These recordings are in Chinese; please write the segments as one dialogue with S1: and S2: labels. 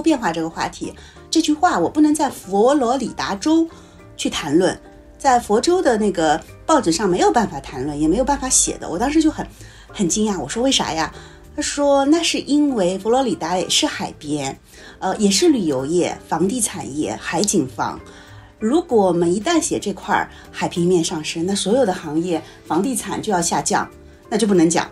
S1: 变化这个话题，这句话我不能在佛罗里达州去谈论，在佛州的那个报纸上没有办法谈论，也没有办法写的。我当时就很很惊讶，我说为啥呀？他说那是因为佛罗里达也是海边，呃，也是旅游业、房地产业、海景房。如果我们一旦写这块海平面上升，那所有的行业房地产就要下降，那就不能讲。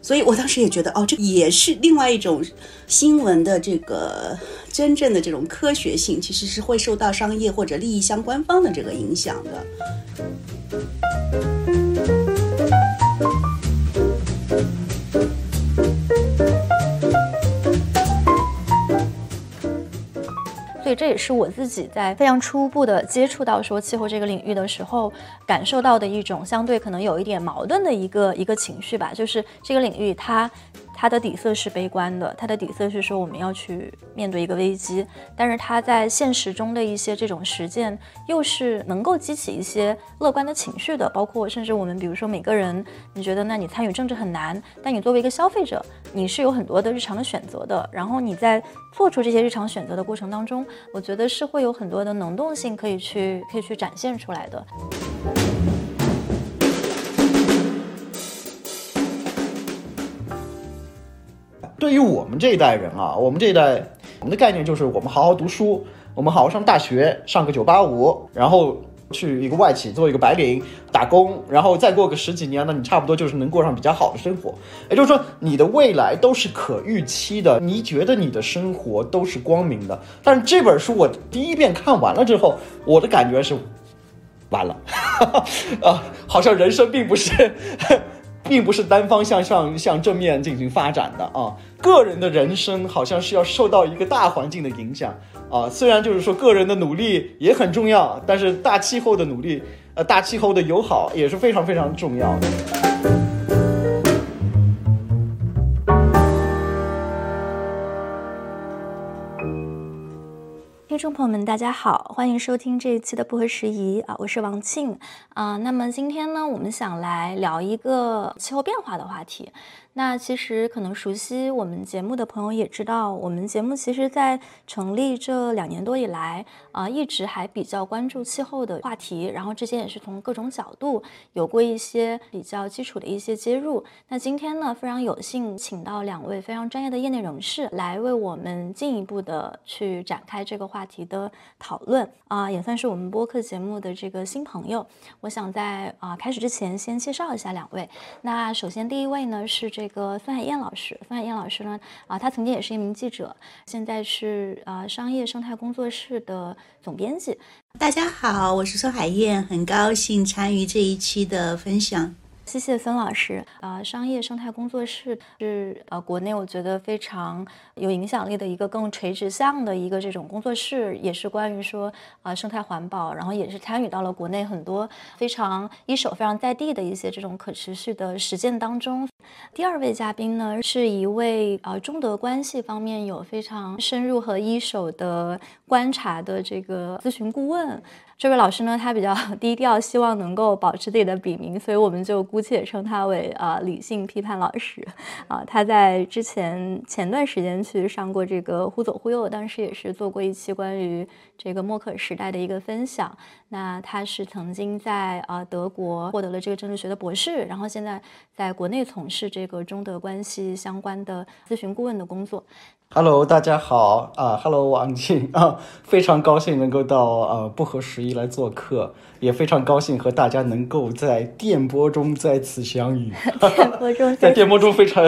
S1: 所以我当时也觉得，哦，这也是另外一种新闻的这个真正的这种科学性，其实是会受到商业或者利益相关方的这个影响的。
S2: 所以这也是我自己在非常初步的接触到说气候这个领域的时候，感受到的一种相对可能有一点矛盾的一个一个情绪吧，就是这个领域它。它的底色是悲观的，它的底色是说我们要去面对一个危机，但是它在现实中的一些这种实践又是能够激起一些乐观的情绪的，包括甚至我们比如说每个人，你觉得那你参与政治很难，但你作为一个消费者，你是有很多的日常的选择的，然后你在做出这些日常选择的过程当中，我觉得是会有很多的能动性可以去可以去展现出来的。
S3: 对于我们这一代人啊，我们这一代，我们的概念就是我们好好读书，我们好好上大学，上个九八五，然后去一个外企做一个白领打工，然后再过个十几年呢，你差不多就是能过上比较好的生活。也就是说，你的未来都是可预期的，你觉得你的生活都是光明的。但是这本书我第一遍看完了之后，我的感觉是，完了，啊，好像人生并不是。并不是单方向上向正面进行发展的啊，个人的人生好像是要受到一个大环境的影响啊。虽然就是说个人的努力也很重要，但是大气候的努力，呃，大气候的友好也是非常非常重要的。
S2: 听众朋友们，大家好，欢迎收听这一期的不合时宜啊，我是王庆啊。那么今天呢，我们想来聊一个气候变化的话题。那其实可能熟悉我们节目的朋友也知道，我们节目其实在成立这两年多以来啊，一直还比较关注气候的话题，然后之前也是从各种角度有过一些比较基础的一些接入。那今天呢，非常有幸请到两位非常专业的业内人士来为我们进一步的去展开这个话题的讨论啊，也算是我们播客节目的这个新朋友。我想在啊开始之前先介绍一下两位。那首先第一位呢是这。一个孙海燕老师，孙海燕老师呢？啊，她曾经也是一名记者，现在是啊商业生态工作室的总编辑。
S1: 大家好，我是孙海燕，很高兴参与这一期的分享。
S2: 谢谢孙老师。啊，商业生态工作室是呃国内我觉得非常有影响力的一个更垂直向的一个这种工作室，也是关于说啊生态环保，然后也是参与到了国内很多非常一手、非常在地的一些这种可持续的实践当中。第二位嘉宾呢，是一位呃中德关系方面有非常深入和一手的观察的这个咨询顾问。这位老师呢，他比较 低调，希望能够保持自己的笔名，所以我们就姑且称他为啊理性批判老师。啊，他在之前前段时间去上过这个忽左忽右，当时也是做过一期关于这个默克时代的一个分享。那他是曾经在呃德国获得了这个政治学的博士，然后现在在国内从事这个中德关系相关的咨询顾问的工作。
S3: Hello，大家好啊！Hello，王静啊，非常高兴能够到呃不合时宜来做客，也非常高兴和大家能够在电波中再次相遇。
S2: 电波中，
S3: 在电波中非常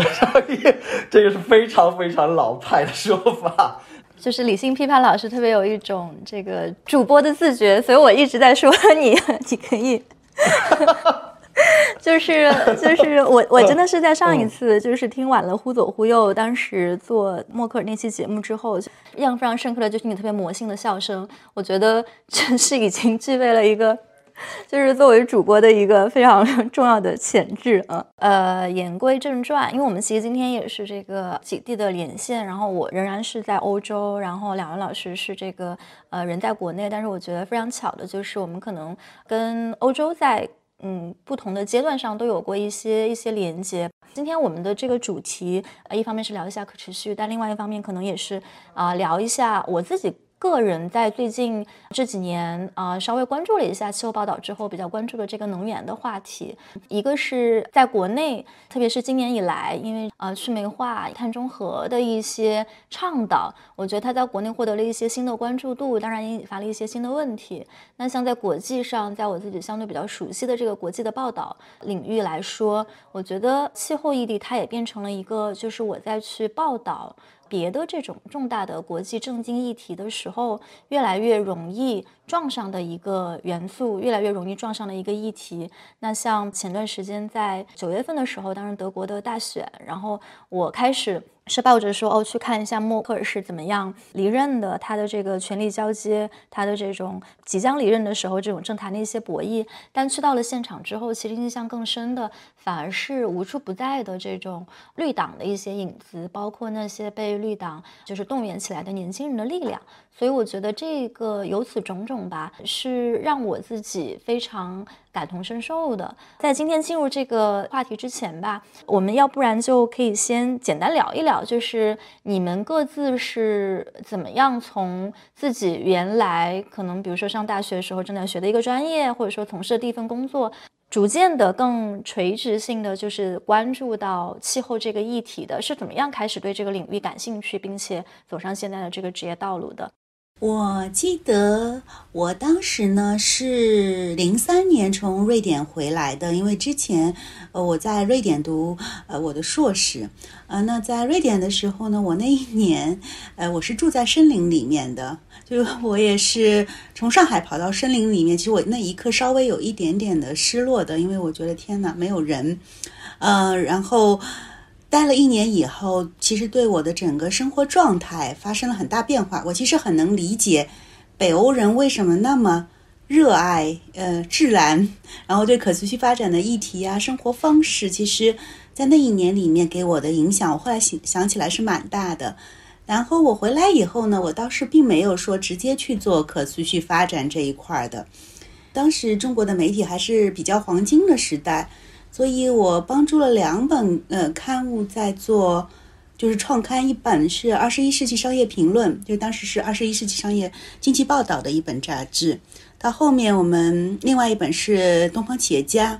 S3: 这个是非常非常老派的说法。
S2: 就是理性批判老师特别有一种这个主播的自觉，所以我一直在说你，你可以。就是就是我我真的是在上一次就是听完了忽左忽右，当时做默克尔那期节目之后，印象非常深刻的就是你特别魔性的笑声，我觉得真是已经具备了一个就是作为主播的一个非常 重要的潜质啊。呃，言归正传，因为我们其实今天也是这个几地的连线，然后我仍然是在欧洲，然后两位老师是这个呃人在国内，但是我觉得非常巧的就是我们可能跟欧洲在。嗯不同的阶段上都有过一些一些连接。今天我们的这个主题，呃，一方面是聊一下可持续，但另外一方面可能也是啊聊一下我自己。个人在最近这几年啊，稍微关注了一下气候报道之后，比较关注的这个能源的话题。一个是在国内，特别是今年以来，因为呃去煤化、碳中和的一些倡导，我觉得它在国内获得了一些新的关注度，当然也引发了一些新的问题。那像在国际上，在我自己相对比较熟悉的这个国际的报道领域来说，我觉得气候议题它也变成了一个，就是我在去报道。别的这种重大的国际政经议题的时候，越来越容易撞上的一个元素，越来越容易撞上的一个议题。那像前段时间在九月份的时候，当时德国的大选，然后我开始。是抱着说哦，去看一下默克尔是怎么样离任的，他的这个权力交接，他的这种即将离任的时候这种政坛的一些博弈。但去到了现场之后，其实印象更深的反而是无处不在的这种绿党的一些影子，包括那些被绿党就是动员起来的年轻人的力量。所以我觉得这个由此种种吧，是让我自己非常感同身受的。在今天进入这个话题之前吧，我们要不然就可以先简单聊一聊，就是你们各自是怎么样从自己原来可能比如说上大学的时候正在学的一个专业，或者说从事的第一份工作，逐渐的更垂直性的就是关注到气候这个议题的，是怎么样开始对这个领域感兴趣，并且走上现在的这个职业道路的。
S1: 我记得我当时呢是零三年从瑞典回来的，因为之前呃我在瑞典读呃我的硕士，呃那在瑞典的时候呢，我那一年呃我是住在森林里面的，就我也是从上海跑到森林里面，其实我那一刻稍微有一点点的失落的，因为我觉得天哪没有人，呃然后。待了一年以后，其实对我的整个生活状态发生了很大变化。我其实很能理解北欧人为什么那么热爱呃自然，然后对可持续发展的议题啊、生活方式，其实，在那一年里面给我的影响，我后来想想起来是蛮大的。然后我回来以后呢，我倒是并没有说直接去做可持续发展这一块的。当时中国的媒体还是比较黄金的时代。所以我帮助了两本呃刊物在做，就是创刊一本是《二十一世纪商业评论》，就当时是《二十一世纪商业经济报道》的一本杂志。到后面我们另外一本是《东方企业家》，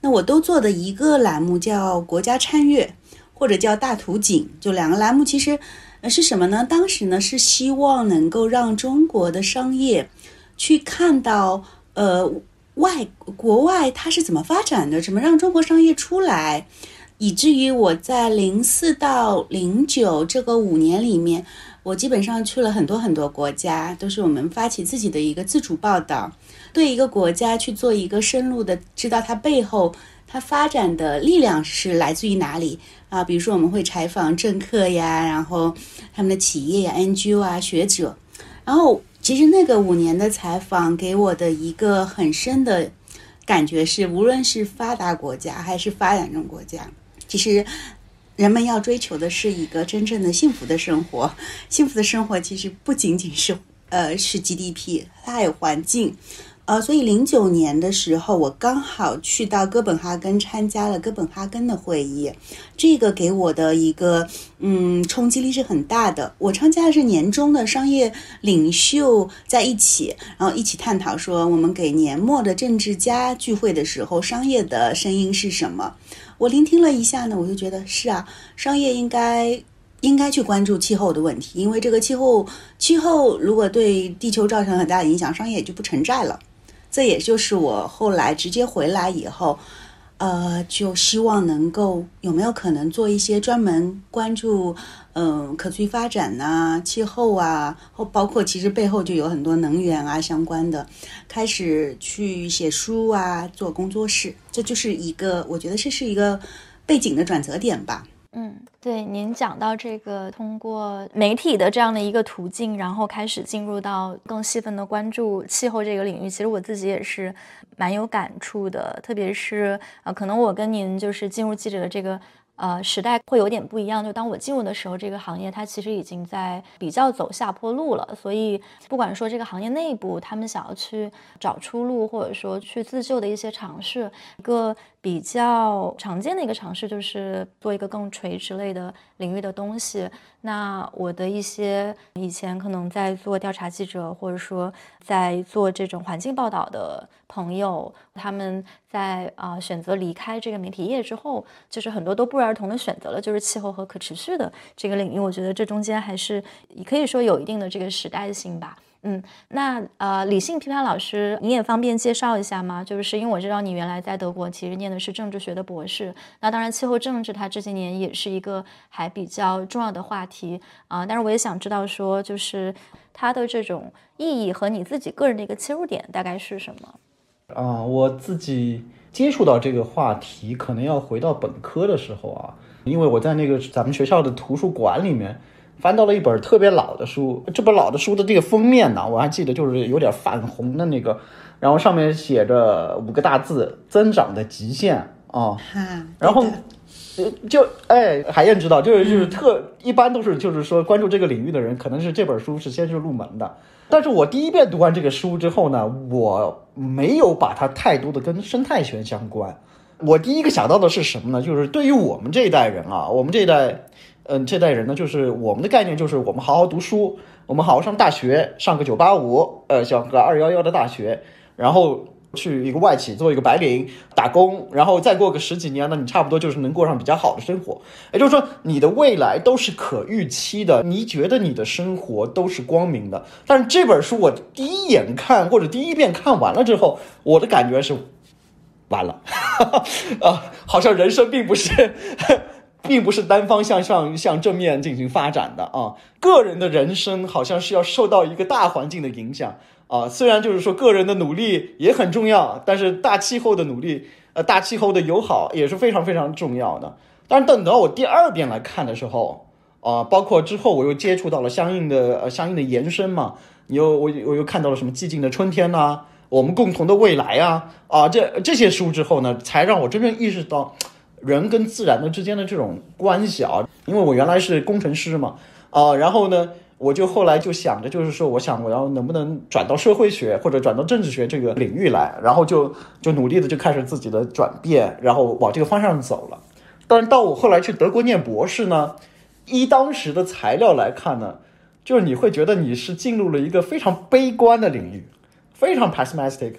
S1: 那我都做的一个栏目叫《国家参阅》或者叫《大图景》，就两个栏目其实呃是什么呢？当时呢是希望能够让中国的商业去看到呃。外国外它是怎么发展的？怎么让中国商业出来？以至于我在零四到零九这个五年里面，我基本上去了很多很多国家，都是我们发起自己的一个自主报道，对一个国家去做一个深入的，知道它背后它发展的力量是来自于哪里啊？比如说我们会采访政客呀，然后他们的企业呀、NGO 啊、学者，然后。其实那个五年的采访给我的一个很深的感觉是，无论是发达国家还是发展中国家，其实人们要追求的是一个真正的幸福的生活。幸福的生活其实不仅仅是呃是 GDP，它还有环境。呃，所以零九年的时候，我刚好去到哥本哈根参加了哥本哈根的会议，这个给我的一个嗯冲击力是很大的。我参加的是年终的商业领袖在一起，然后一起探讨说，我们给年末的政治家聚会的时候，商业的声音是什么？我聆听了一下呢，我就觉得是啊，商业应该应该去关注气候的问题，因为这个气候气候如果对地球造成很大的影响，商业也就不存在了。这也就是我后来直接回来以后，呃，就希望能够有没有可能做一些专门关注，嗯，可持续发展呐、气候啊，或包括其实背后就有很多能源啊相关的，开始去写书啊，做工作室，这就是一个我觉得这是一个背景的转折点吧。
S2: 嗯，对，您讲到这个通过媒体的这样的一个途径，然后开始进入到更细分的关注气候这个领域，其实我自己也是蛮有感触的。特别是啊，可能我跟您就是进入记者的这个呃，时代会有点不一样。就当我进入的时候，这个行业它其实已经在比较走下坡路了。所以，不管说这个行业内部他们想要去找出路，或者说去自救的一些尝试，一个比较常见的一个尝试就是做一个更垂直类的领域的东西。那我的一些以前可能在做调查记者，或者说在做这种环境报道的朋友，他们在啊选择离开这个媒体业之后，就是很多都不约而同的选择了就是气候和可持续的这个领域。我觉得这中间还是可以说有一定的这个时代性吧。嗯，那呃，理性批判老师，你也方便介绍一下吗？就是因为我知道你原来在德国其实念的是政治学的博士，那当然气候政治它这些年也是一个还比较重要的话题啊。但是我也想知道说，就是它的这种意义和你自己个人的一个切入点大概是什么？
S3: 啊，我自己接触到这个话题，可能要回到本科的时候啊，因为我在那个咱们学校的图书馆里面。翻到了一本特别老的书，这本老的书的这个封面呢，我还记得就是有点泛红的那个，然后上面写着五个大字“增长的极限”啊，然后就哎，海燕知道，就是就是特一般都是就是说关注这个领域的人，可能是这本书是先是入门的，但是我第一遍读完这个书之后呢，我没有把它太多的跟生态学相关，我第一个想到的是什么呢？就是对于我们这一代人啊，我们这一代。嗯，这代人呢，就是我们的概念就是我们好好读书，我们好好上大学，上个九八五，呃，上个二幺幺的大学，然后去一个外企做一个白领打工，然后再过个十几年呢，你差不多就是能过上比较好的生活。也就是说，你的未来都是可预期的，你觉得你的生活都是光明的。但是这本书我第一眼看或者第一遍看完了之后，我的感觉是完了，啊，好像人生并不是。并不是单方向上向正面进行发展的啊，个人的人生好像是要受到一个大环境的影响啊。虽然就是说个人的努力也很重要，但是大气候的努力，呃，大气候的友好也是非常非常重要的。但是等到我第二遍来看的时候啊，包括之后我又接触到了相应的呃相应的延伸嘛，你又我我又看到了什么寂静的春天呐，我们共同的未来啊啊这这些书之后呢，才让我真正意识到。人跟自然的之间的这种关系啊，因为我原来是工程师嘛，啊，然后呢，我就后来就想着，就是说，我想我要能不能转到社会学或者转到政治学这个领域来，然后就就努力的就开始自己的转变，然后往这个方向走了。但是到我后来去德国念博士呢，依当时的材料来看呢，就是你会觉得你是进入了一个非常悲观的领域，非常 pessimistic。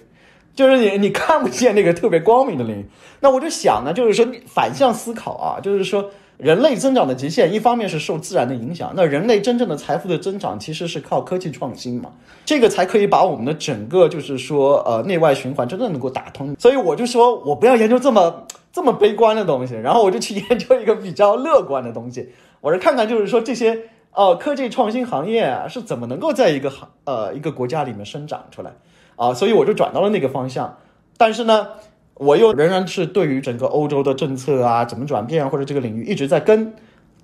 S3: 就是你你看不见那个特别光明的领域，那我就想呢，就是说你反向思考啊，就是说人类增长的极限，一方面是受自然的影响，那人类真正的财富的增长其实是靠科技创新嘛，这个才可以把我们的整个就是说呃内外循环真正能够打通。所以我就说我不要研究这么这么悲观的东西，然后我就去研究一个比较乐观的东西，我是看看就是说这些呃科技创新行业啊是怎么能够在一个行呃一个国家里面生长出来。啊，所以我就转到了那个方向，但是呢，我又仍然是对于整个欧洲的政策啊，怎么转变或者这个领域一直在跟，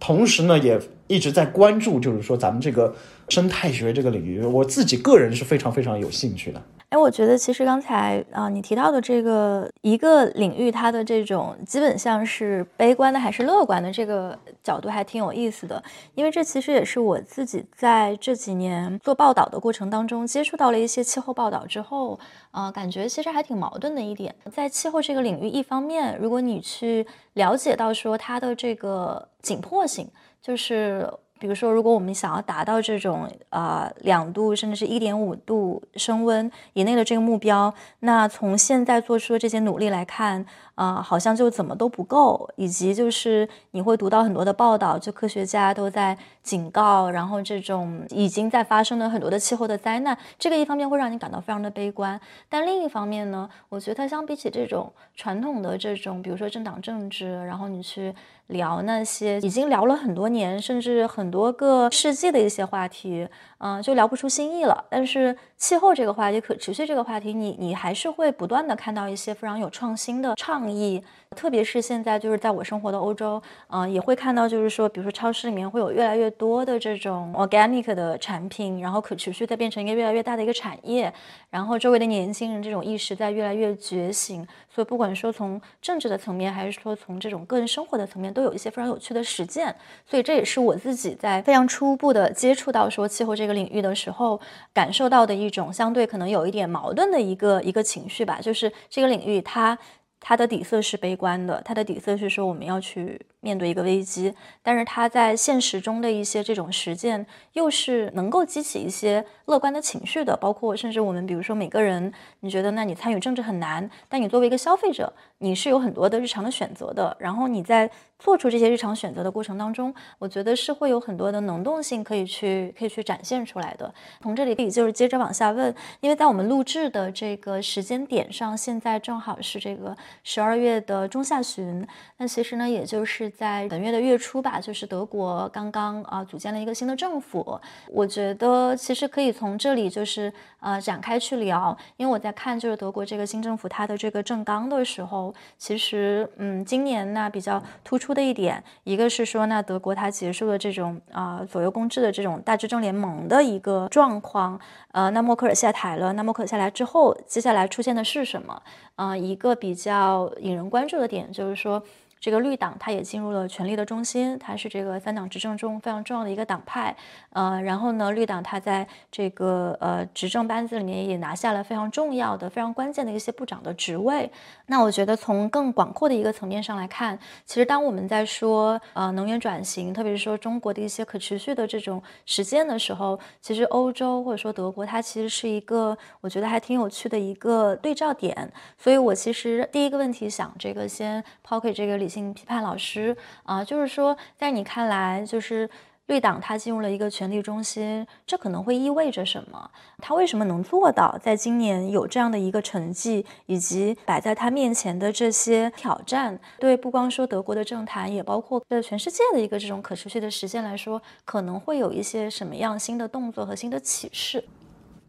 S3: 同时呢，也一直在关注，就是说咱们这个生态学这个领域，我自己个人是非常非常有兴趣的。
S2: 哎，我觉得其实刚才啊，你提到的这个一个领域，它的这种基本像是悲观的还是乐观的这个角度，还挺有意思的。因为这其实也是我自己在这几年做报道的过程当中，接触到了一些气候报道之后，啊，感觉其实还挺矛盾的一点。在气候这个领域，一方面，如果你去了解到说它的这个紧迫性，就是。比如说，如果我们想要达到这种啊两度甚至是一点五度升温以内的这个目标，那从现在做出的这些努力来看。啊，好像就怎么都不够，以及就是你会读到很多的报道，就科学家都在警告，然后这种已经在发生的很多的气候的灾难，这个一方面会让你感到非常的悲观，但另一方面呢，我觉得它相比起这种传统的这种，比如说政党政治，然后你去聊那些已经聊了很多年，甚至很多个世纪的一些话题，嗯，就聊不出新意了。但是气候这个话题、可持续这个话题，你你还是会不断的看到一些非常有创新的倡议。特别是现在，就是在我生活的欧洲，嗯，也会看到，就是说，比如说超市里面会有越来越多的这种 organic 的产品，然后可持续在变成一个越来越大的一个产业，然后周围的年轻人这种意识在越来越觉醒。所以不管说从政治的层面，还是说从这种个人生活的层面，都有一些非常有趣的实践。所以这也是我自己在非常初步的接触到说气候这个领域的时候，感受到的一种相对可能有一点矛盾的一个一个情绪吧，就是这个领域它。它的底色是悲观的，它的底色是说我们要去面对一个危机，但是他在现实中的一些这种实践又是能够激起一些乐观的情绪的，包括甚至我们比如说每个人，你觉得那你参与政治很难，但你作为一个消费者，你是有很多的日常的选择的，然后你在。做出这些日常选择的过程当中，我觉得是会有很多的能动性可以去可以去展现出来的。从这里可以就是接着往下问，因为在我们录制的这个时间点上，现在正好是这个十二月的中下旬。那其实呢，也就是在本月的月初吧，就是德国刚刚啊组建了一个新的政府。我觉得其实可以从这里就是呃展开去聊，因为我在看就是德国这个新政府它的这个政纲的时候，其实嗯今年呢比较突出。的一点，一个是说，那德国它结束了这种啊左右共治的这种大执政联盟的一个状况，呃，那默克尔下台了，那默克尔下来之后，接下来出现的是什么？呃，一个比较引人关注的点就是说。这个绿党，它也进入了权力的中心，它是这个三党执政中非常重要的一个党派，呃，然后呢，绿党它在这个呃执政班子里面也拿下了非常重要的、非常关键的一些部长的职位。那我觉得从更广阔的一个层面上来看，其实当我们在说呃能源转型，特别是说中国的一些可持续的这种实践的时候，其实欧洲或者说德国，它其实是一个我觉得还挺有趣的一个对照点。所以我其实第一个问题想这个先抛开这个理。性批判老师啊，就是说，在你看来，就是绿党它进入了一个权力中心，这可能会意味着什么？他为什么能做到在今年有这样的一个成绩，以及摆在他面前的这些挑战，对不光说德国的政坛，也包括对全世界的一个这种可持续的实现来说，可能会有一些什么样新的动作和新的启示？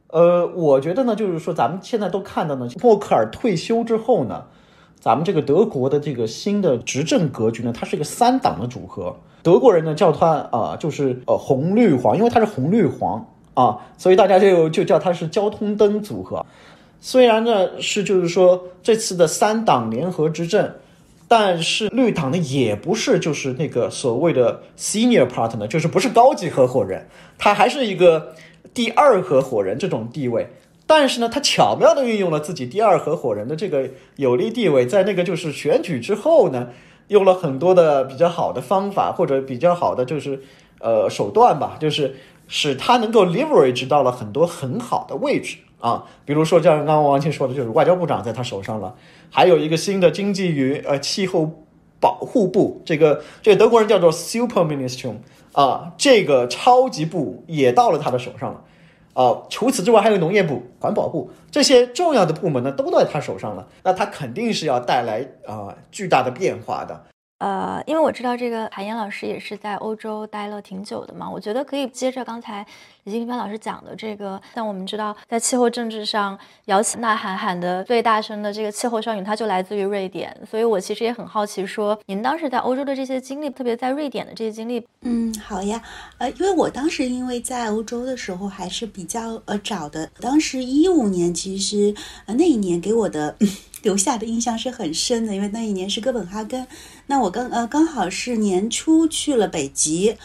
S3: 呃，我觉得呢，就是说咱们现在都看到呢，默克尔退休之后呢。咱们这个德国的这个新的执政格局呢，它是一个三党的组合。德国人呢叫它啊，就是呃红绿黄，因为它是红绿黄啊，所以大家就就叫它是交通灯组合。虽然呢是就是说这次的三党联合执政，但是绿党呢也不是就是那个所谓的 senior partner，就是不是高级合伙人，它还是一个第二合伙人这种地位。但是呢，他巧妙地运用了自己第二合伙人的这个有利地位，在那个就是选举之后呢，用了很多的比较好的方法或者比较好的就是呃手段吧，就是使他能够 leverage 到了很多很好的位置啊，比如说像刚刚王庆说的，就是外交部长在他手上了，还有一个新的经济与呃气候保护部，这个这个德国人叫做 super minister 啊，这个超级部也到了他的手上了。哦，除此之外，还有农业部、环保部这些重要的部门呢，都在他手上了。那他肯定是要带来啊巨大的变化的。
S2: 呃，因为我知道这个海燕老师也是在欧洲待了挺久的嘛，我觉得可以接着刚才李金帆老师讲的这个。像我们知道，在气候政治上摇旗呐喊喊的最大声的这个气候少女，她就来自于瑞典。所以我其实也很好奇，说您当时在欧洲的这些经历，特别在瑞典的这些经历。
S1: 嗯，好呀，呃，因为我当时因为在欧洲的时候还是比较呃早的，当时一五年，其实呃那一年给我的。留下的印象是很深的，因为那一年是哥本哈根，那我刚呃刚好是年初去了北极，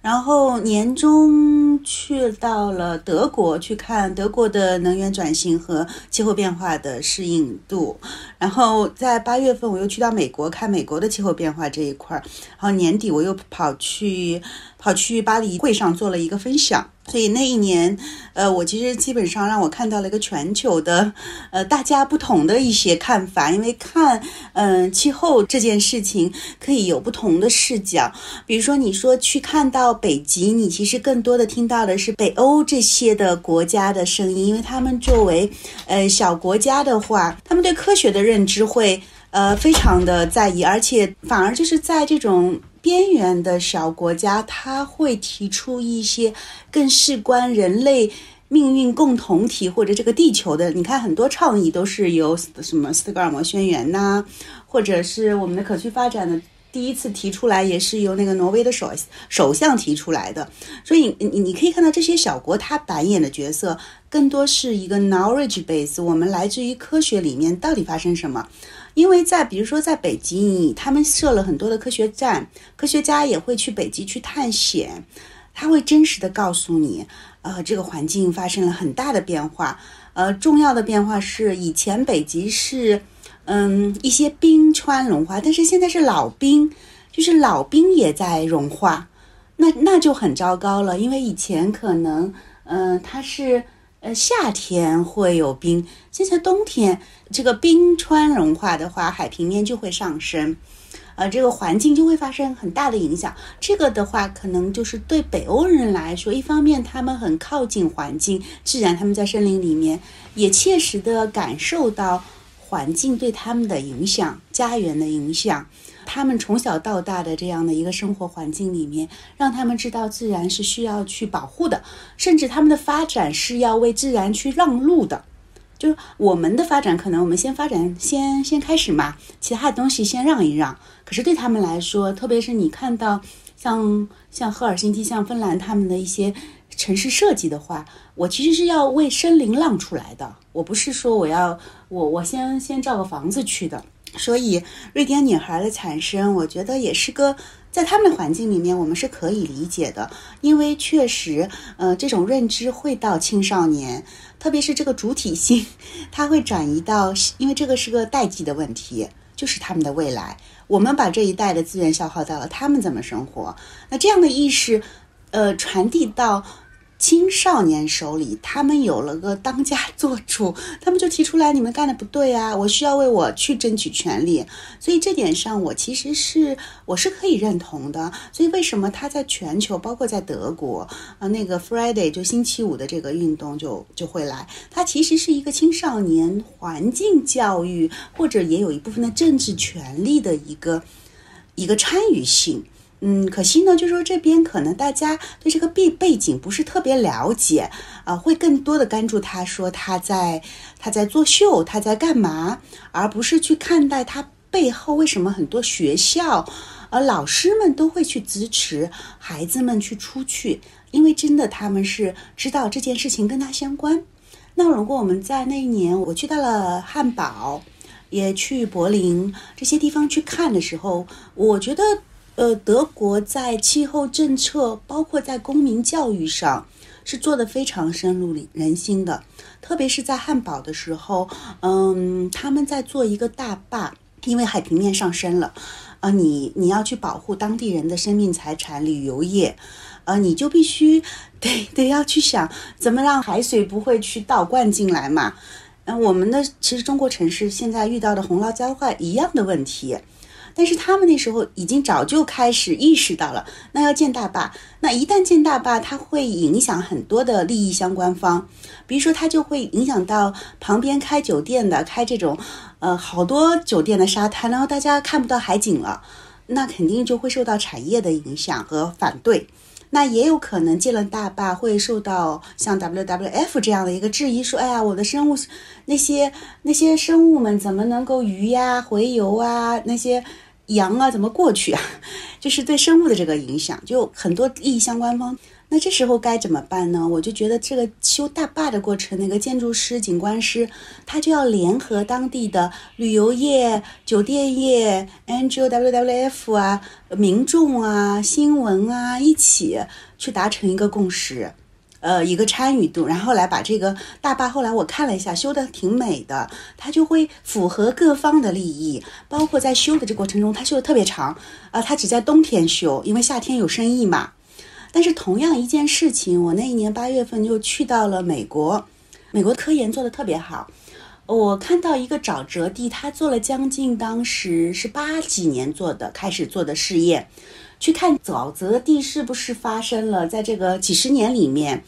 S1: 然后年中去到了德国去看德国的能源转型和气候变化的适应度，然后在八月份我又去到美国看美国的气候变化这一块儿，然后年底我又跑去跑去巴黎会上做了一个分享。所以那一年，呃，我其实基本上让我看到了一个全球的，呃，大家不同的一些看法。因为看，嗯，气候这件事情可以有不同的视角。比如说，你说去看到北极，你其实更多的听到的是北欧这些的国家的声音，因为他们作为，呃，小国家的话，他们对科学的认知会。呃，非常的在意，而且反而就是在这种边缘的小国家，他会提出一些更事关人类命运共同体或者这个地球的。你看，很多倡议都是由什么斯德哥尔摩宣言呐、或者是我们的可持续发展的。第一次提出来也是由那个挪威的首首相提出来的，所以你你你可以看到这些小国他扮演的角色更多是一个 knowledge base，我们来自于科学里面到底发生什么？因为在比如说在北极，他们设了很多的科学站，科学家也会去北极去探险，他会真实的告诉你，呃，这个环境发生了很大的变化，呃，重要的变化是以前北极是。嗯，一些冰川融化，但是现在是老冰，就是老冰也在融化，那那就很糟糕了。因为以前可能，嗯，它是呃夏天会有冰，现在冬天这个冰川融化的话，海平面就会上升，呃，这个环境就会发生很大的影响。这个的话，可能就是对北欧人来说，一方面他们很靠近环境，自然他们在森林里面也切实的感受到。环境对他们的影响，家园的影响，他们从小到大的这样的一个生活环境里面，让他们知道自然是需要去保护的，甚至他们的发展是要为自然去让路的。就是我们的发展，可能我们先发展，先先开始嘛，其他的东西先让一让。可是对他们来说，特别是你看到像像赫尔辛基、像芬兰他们的一些。城市设计的话，我其实是要为森林让出来的，我不是说我要我我先先造个房子去的。所以瑞典女孩的产生，我觉得也是个在他们的环境里面，我们是可以理解的，因为确实，呃，这种认知会到青少年，特别是这个主体性，它会转移到，因为这个是个代际的问题，就是他们的未来。我们把这一代的资源消耗到了，他们怎么生活？那这样的意识，呃，传递到。青少年手里，他们有了个当家做主，他们就提出来：“你们干的不对啊，我需要为我去争取权利。”所以这点上，我其实是我是可以认同的。所以为什么他在全球，包括在德国啊，那个 Friday 就星期五的这个运动就就会来，它其实是一个青少年环境教育，或者也有一部分的政治权利的一个一个参与性。嗯，可惜呢，就说这边可能大家对这个背背景不是特别了解啊，会更多的关注他说他在他在作秀，他在干嘛，而不是去看待他背后为什么很多学校，而老师们都会去支持孩子们去出去，因为真的他们是知道这件事情跟他相关。那如果我们在那一年我去到了汉堡，也去柏林这些地方去看的时候，我觉得。呃，德国在气候政策，包括在公民教育上，是做的非常深入人心的。特别是在汉堡的时候，嗯，他们在做一个大坝，因为海平面上升了，啊，你你要去保护当地人的生命财产，旅游业，呃，你就必须得得要去想怎么让海水不会去倒灌进来嘛。嗯，我们的其实中国城市现在遇到的洪涝灾害一样的问题。但是他们那时候已经早就开始意识到了，那要建大坝，那一旦建大坝，它会影响很多的利益相关方，比如说它就会影响到旁边开酒店的，开这种，呃，好多酒店的沙滩，然后大家看不到海景了，那肯定就会受到产业的影响和反对。那也有可能建了大坝会受到像 WWF 这样的一个质疑，说，哎呀，我的生物那些那些生物们怎么能够鱼呀、洄游啊那些。羊啊，怎么过去啊？就是对生物的这个影响，就很多利益相关方。那这时候该怎么办呢？我就觉得这个修大坝的过程，那个建筑师、景观师，他就要联合当地的旅游业、酒店业、NGO、WWF 啊、民众啊、新闻啊，一起去达成一个共识。呃，一个参与度，然后来把这个大坝，后来我看了一下，修的挺美的，它就会符合各方的利益，包括在修的这过程中，它修的特别长，啊，它只在冬天修，因为夏天有生意嘛。但是同样一件事情，我那一年八月份就去到了美国，美国科研做的特别好，我看到一个沼泽地，他做了将近当时是八几年做的，开始做的试验。去看沼泽地是不是发生了，在这个几十年里面，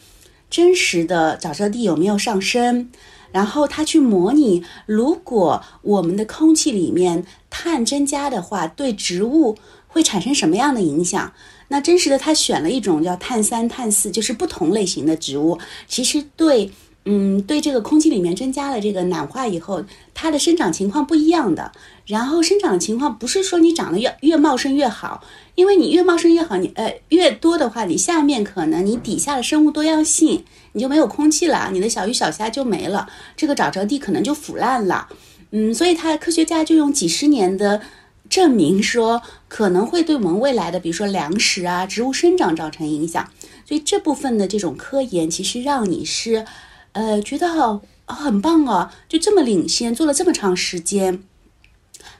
S1: 真实的沼泽地有没有上升？然后他去模拟，如果我们的空气里面碳增加的话，对植物会产生什么样的影响？那真实的，他选了一种叫碳三、碳四，就是不同类型的植物，其实对，嗯，对这个空气里面增加了这个暖化以后，它的生长情况不一样的。然后生长情况不是说你长得越越茂盛越好，因为你越茂盛越好，你呃越多的话，你下面可能你底下的生物多样性你就没有空气了，你的小鱼小虾就没了，这个沼泽地可能就腐烂了。嗯，所以他科学家就用几十年的。证明说可能会对我们未来的，比如说粮食啊、植物生长造成影响，所以这部分的这种科研其实让你是，呃，觉得好很棒哦，就这么领先，做了这么长时间。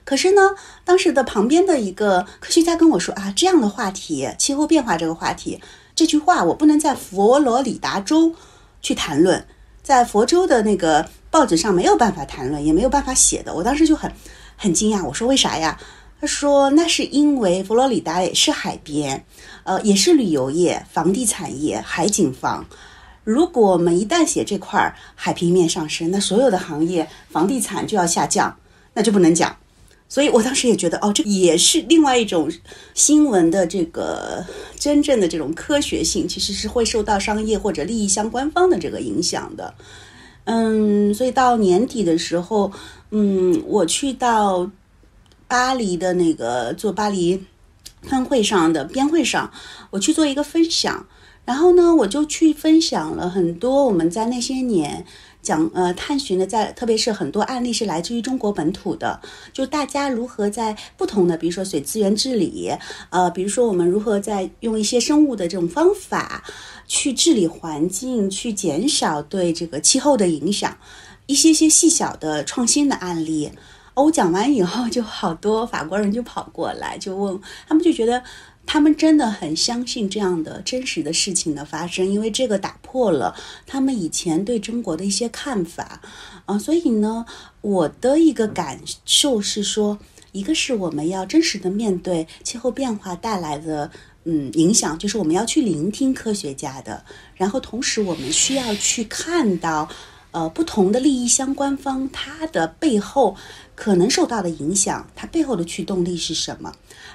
S1: 可是呢，当时的旁边的一个科学家跟我说啊，这样的话题，气候变化这个话题，这句话我不能在佛罗里达州去谈论，在佛州的那个报纸上没有办法谈论，也没有办法写的。我当时就很很惊讶，我说为啥呀？他说：“那是因为佛罗里达也是海边，呃，也是旅游业、房地产业、海景房。如果我们一旦写这块海平面上升，那所有的行业、房地产就要下降，那就不能讲。所以我当时也觉得，哦，这也是另外一种新闻的这个真正的这种科学性，其实是会受到商业或者利益相关方的这个影响的。嗯，所以到年底的时候，嗯，我去到。”巴黎的那个做巴黎分会上的编会上，我去做一个分享，然后呢，我就去分享了很多我们在那些年讲呃探寻的，在特别是很多案例是来自于中国本土的，就大家如何在不同的，比如说水资源治理，呃，比如说我们如何在用一些生物的这种方法去治理环境，去减少对这个气候的影响，一些些细小的创新的案例。我讲完以后，就好多法国人就跑过来，就问他们，就觉得他们真的很相信这样的真实的事情的发生，因为这个打破了他们以前对中国的一些看法啊。所以呢，我的一个感受是说，一个是我们要真实的面对气候变化带来的嗯影响，就是我们要去聆听科学家的，然后同时我们需要去看到。呃，不同的利益相关方，它的背后可能受到的影响，它背后的驱动力是什么？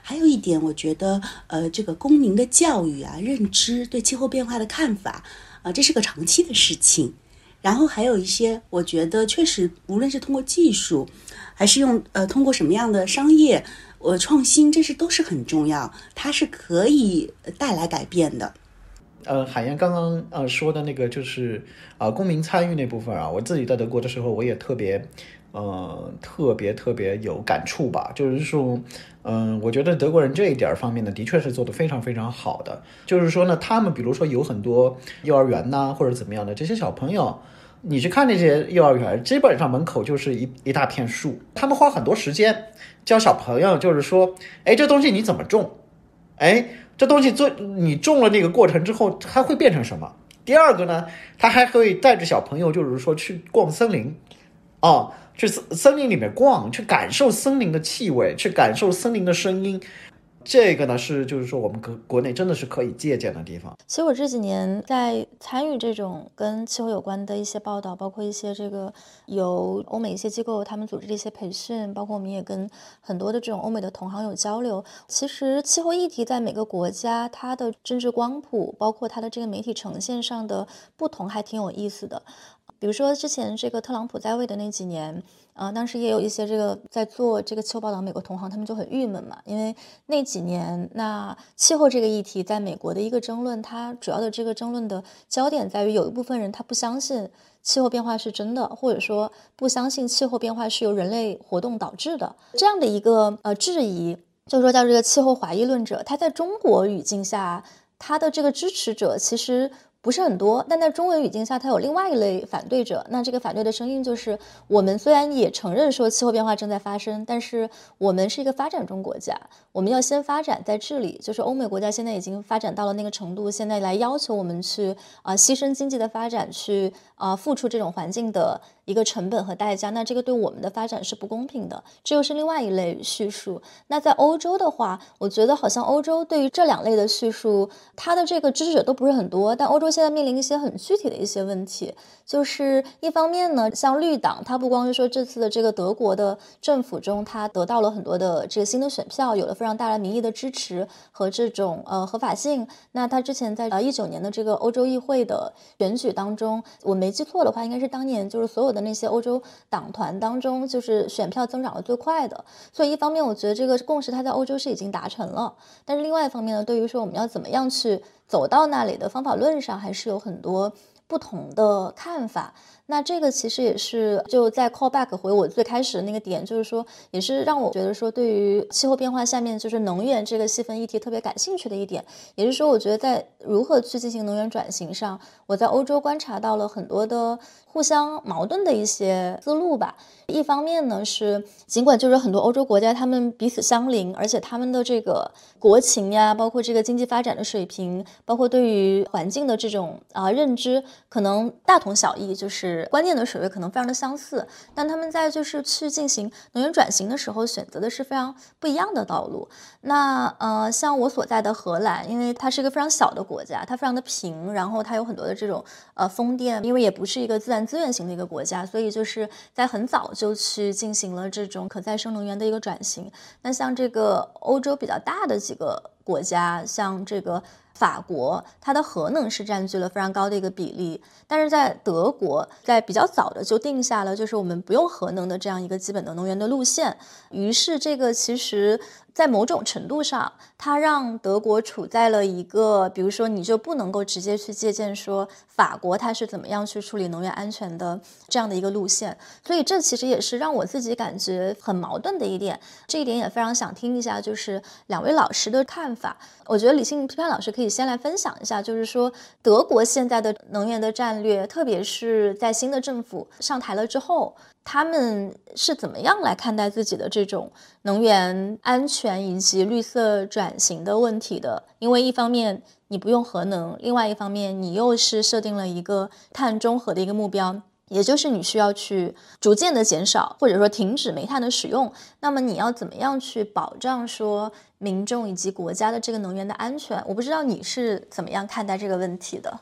S1: 还有一点，我觉得，呃，这个公民的教育啊，认知对气候变化的看法，啊，这是个长期的事情。然后还有一些，我觉得确实，无论是通过技术，还是用呃通过什么样的商业，呃创新，这是都是很重要，它是可以带来改变的。
S3: 呃，海燕刚刚呃说的那个就是啊，公民参与那部分啊，我自己在德国的时候，我也特别呃特别特别有感触吧。就是说，嗯，我觉得德国人这一点方面呢，的确是做得非常非常好的。就是说呢，他们比如说有很多幼儿园呐，或者怎么样的这些小朋友，你去看那些幼儿园，基本上门口就是一一大片树，他们花很多时间教小朋友，就是说，哎，这东西你怎么种？哎。这东西做你种了那个过程之后，它会变成什么？第二个呢，他还可以带着小朋友，就是说去逛森林，啊，去森森林里面逛，去感受森林的气味，去感受森林的声音。这个呢是，就是说我们国国内真的是可以借鉴的地方。
S2: 其实我这几年在参与这种跟气候有关的一些报道，包括一些这个由欧美一些机构他们组织的一些培训，包括我们也跟很多的这种欧美的同行有交流。其实气候议题在每个国家它的政治光谱，包括它的这个媒体呈现上的不同，还挺有意思的。比如说之前这个特朗普在位的那几年，啊，当时也有一些这个在做这个气候报道美国同行，他们就很郁闷嘛，因为那几年那气候这个议题在美国的一个争论，它主要的这个争论的焦点在于有一部分人他不相信气候变化是真的，或者说不相信气候变化是由人类活动导致的这样的一个呃质疑，就是说叫这个气候怀疑论者，他在中国语境下，他的这个支持者其实。不是很多，但在中文语境下，它有另外一类反对者。那这个反对的声音就是：我们虽然也承认说气候变化正在发生，但是我们是一个发展中国家，我们要先发展再治理。就是欧美国家现在已经发展到了那个程度，现在来要求我们去啊牺牲经济的发展，去啊付出这种环境的一个成本和代价，那这个对我们的发展是不公平的。这又是另外一类叙述。那在欧洲的话，我觉得好像欧洲对于这两类的叙述，它的这个支持者都不是很多。但欧洲现在面临一些很具体的一些问题，就是一方面呢，像绿党，它不光是说这次的这个德国的政府中，它得到了很多的这个新的选票，有了非常大的民意的支持和这种呃合法性。那它之前在呃一九年的这个欧洲议会的选举当中，我没记错的话，应该是当年就是所有的那些欧洲党团当中，就是选票增长的最快的。所以一方面，我觉得这个共识它在欧洲是已经达成了，但是另外一方面呢，对于说我们要怎么样去走到那里的方法论上，还是有很多不同的看法。那这个其实也是就在 call back 回我最开始的那个点，就是说，也是让我觉得说，对于气候变化下面就是能源这个细分议题特别感兴趣的一点，也就是说，我觉得在如何去进行能源转型上，我在欧洲观察到了很多的互相矛盾的一些思路吧。一方面呢是，尽管就是很多欧洲国家他们彼此相邻，而且他们的这个国情呀，包括这个经济发展的水平，包括对于环境的这种啊认知，可能大同小异，就是。观念的水位可能非常的相似，但他们在就是去进行能源转型的时候，选择的是非常不一样的道路。那呃，像我所在的荷兰，因为它是一个非常小的国家，它非常的平，然后它有很多的这种呃风电，因为也不是一个自然资源型的一个国家，所以就是在很早就去进行了这种可再生能源的一个转型。那像这个欧洲比较大的几个国家，像这个。法国它的核能是占据了非常高的一个比例，但是在德国，在比较早的就定下了就是我们不用核能的这样一个基本的能源的路线，于是这个其实。在某种程度上，它让德国处在了一个，比如说，你就不能够直接去借鉴说法国它是怎么样去处理能源安全的这样的一个路线。所以这其实也是让我自己感觉很矛盾的一点。这一点也非常想听一下，就是两位老师的看法。我觉得理性批判老师可以先来分享一下，就是说德国现在的能源的战略，特别是在新的政府上台了之后。他们是怎么样来看待自己的这种能源安全以及绿色转型的问题的？因为一方面你不用核能，另外一方面你又是设定了一个碳中和的一个目标，也就是你需要去逐渐的减少或者说停止煤炭的使用。那么你要怎么样去保障说民众以及国家的这个能源的安全？我不知道你是怎么样看待这个问题的。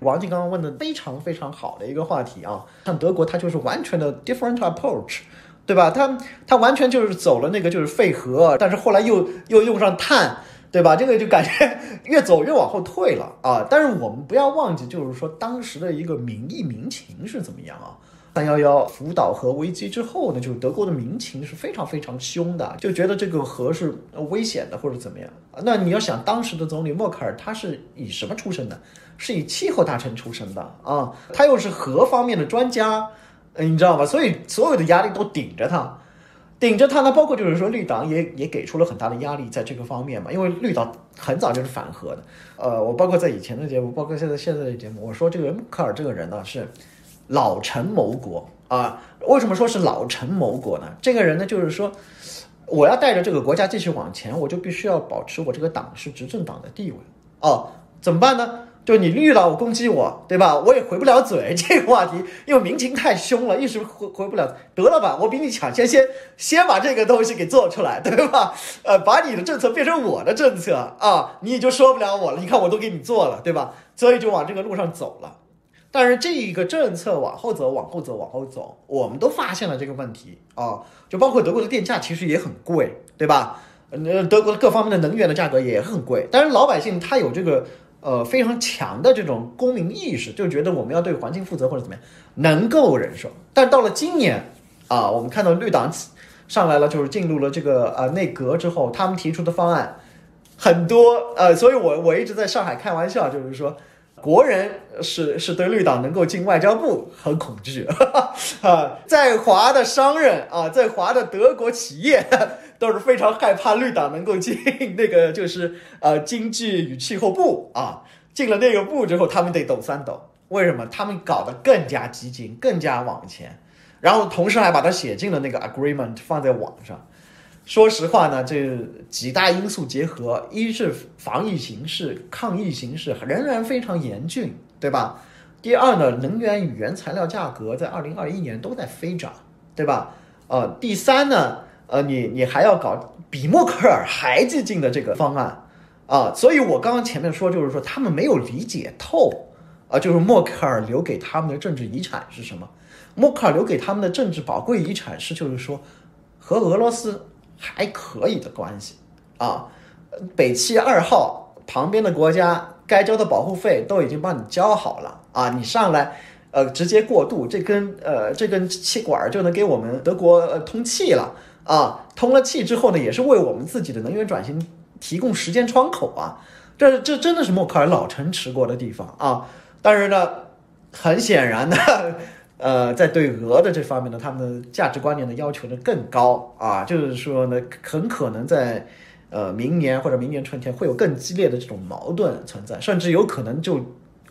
S3: 王静刚刚问的非常非常好的一个话题啊，像德国，它就是完全的 different approach，对吧？它它完全就是走了那个就是废核，但是后来又又用上碳，对吧？这个就感觉 越走越往后退了啊。但是我们不要忘记，就是说当时的一个民意民情是怎么样啊？三幺幺福岛核危机之后呢，就是德国的民情是非常非常凶的，就觉得这个核是危险的或者怎么样。那你要想当时的总理默克尔，他是以什么出身的？是以气候大臣出身的啊，他又是核方面的专家，你知道吗？所以所有的压力都顶着他，顶着他呢。包括就是说绿党也也给出了很大的压力在这个方面嘛，因为绿党很早就是反核的。呃，我包括在以前的节目，包括现在现在的节目，我说这个默克尔这个人呢是。老臣谋国啊！为什么说是老臣谋国呢？这个人呢，就是说，我要带着这个国家继续往前，我就必须要保持我这个党是执政党的地位哦。怎么办呢？就你遇到我攻击我，对吧？我也回不了嘴 这个话题，因为民情太凶了，一时回回不了。得了吧，我比你抢先，先先把这个东西给做出来，对吧？呃，把你的政策变成我的政策啊，你也就说不了我了。你看我都给你做了，对吧？所以就往这个路上走了。但是这一个政策往后走，往后走，往后走，我们都发现了这个问题啊，就包括德国的电价其实也很贵，对吧？呃，德国各方面的能源的价格也很贵。但是老百姓他有这个呃非常强的这种公民意识，就觉得我们要对环境负责或者怎么样，能够忍受。但到了今年啊，我们看到绿党上来了，就是进入了这个呃内阁之后，他们提出的方案很多呃，所以我我一直在上海开玩笑，就是说。国人是是对绿党能够进外交部很恐惧 啊，在华的商人啊，在华的德国企业 都是非常害怕绿党能够进那个 就是呃经济与气候部啊，进了那个部之后，他们得抖三抖。为什么？他们搞得更加激进，更加往前，然后同时还把它写进了那个 agreement 放在网上。说实话呢，这几大因素结合，一是防疫形势、抗疫形势仍然非常严峻，对吧？第二呢，能源与原材料价格在二零二一年都在飞涨，对吧？呃，第三呢，呃，你你还要搞比默克尔还激进的这个方案啊，所以我刚刚前面说就是说他们没有理解透啊，就是默克尔留给他们的政治遗产是什么？默克尔留给他们的政治宝贵遗产是就是说和俄罗斯还可以的关系啊，北汽二号旁边的国家该交的保护费都已经帮你交好了啊，你上来。呃，直接过渡，这根呃这根气管就能给我们德国通气了啊！通了气之后呢，也是为我们自己的能源转型提供时间窗口啊！这这真的是默克尔老城吃过的地方啊！但是呢，很显然呢，呃，在对俄的这方面呢，他们的价值观念的要求呢更高啊！就是说呢，很可能在呃明年或者明年春天会有更激烈的这种矛盾存在，甚至有可能就。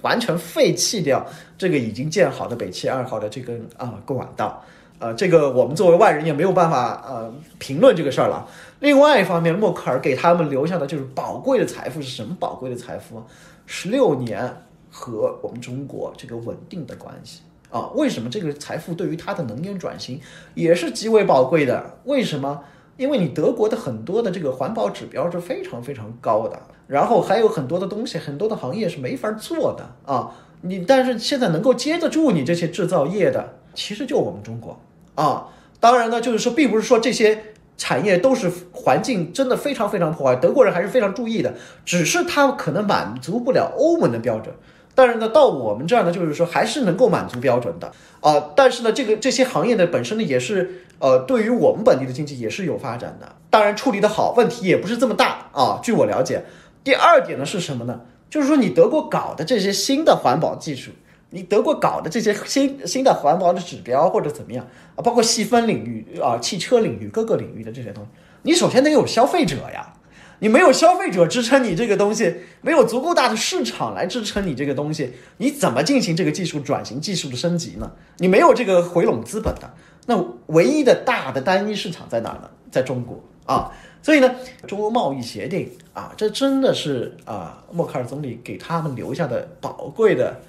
S3: 完全废弃掉这个已经建好的北汽二号的这根啊管道，呃，这个我们作为外人也没有办法呃评论这个事儿了。另外一方面，默克尔给他们留下的就是宝贵的财富是什么？宝贵的财富，十六年和我们中国这个稳定的关系啊。为什么这个财富对于它的能源转型也是极为宝贵的？为什么？因为你德国的很多的这个环保指标是非常非常高的，然后还有很多的东西，很多的行业是没法做的啊。你但是现在能够接得住你这些制造业的，其实就我们中国啊。当然呢，就是说，并不是说这些产业都是环境真的非常非常破坏，德国人还是非常注意的，只是他可能满足不了欧盟的标准。但是呢，到我们这儿呢，就是说还是能够满足标准的啊。但是呢，这个这些行业呢本身呢也是。呃，对于我们本地的经济也是有发展的，当然处理的好，问题也不是这么大啊。据我了解，第二点呢是什么呢？就是说你德国搞的这些新的环保技术，你德国搞的这些新新的环保的指标或者怎么样啊，包括细分领域啊、汽车领域各个领域的这些东西，你首先得有消费者呀。你没有消费者支撑你这个东西，没有足够大的市场来支撑你这个东西，你怎么进行这个技术转型、技术的升级呢？你没有这个回笼资本的。那唯一的大的单一市场在哪呢？在中国啊，所以呢，中欧贸易协定啊，这真的是啊，默克尔总理给他们留下的宝贵的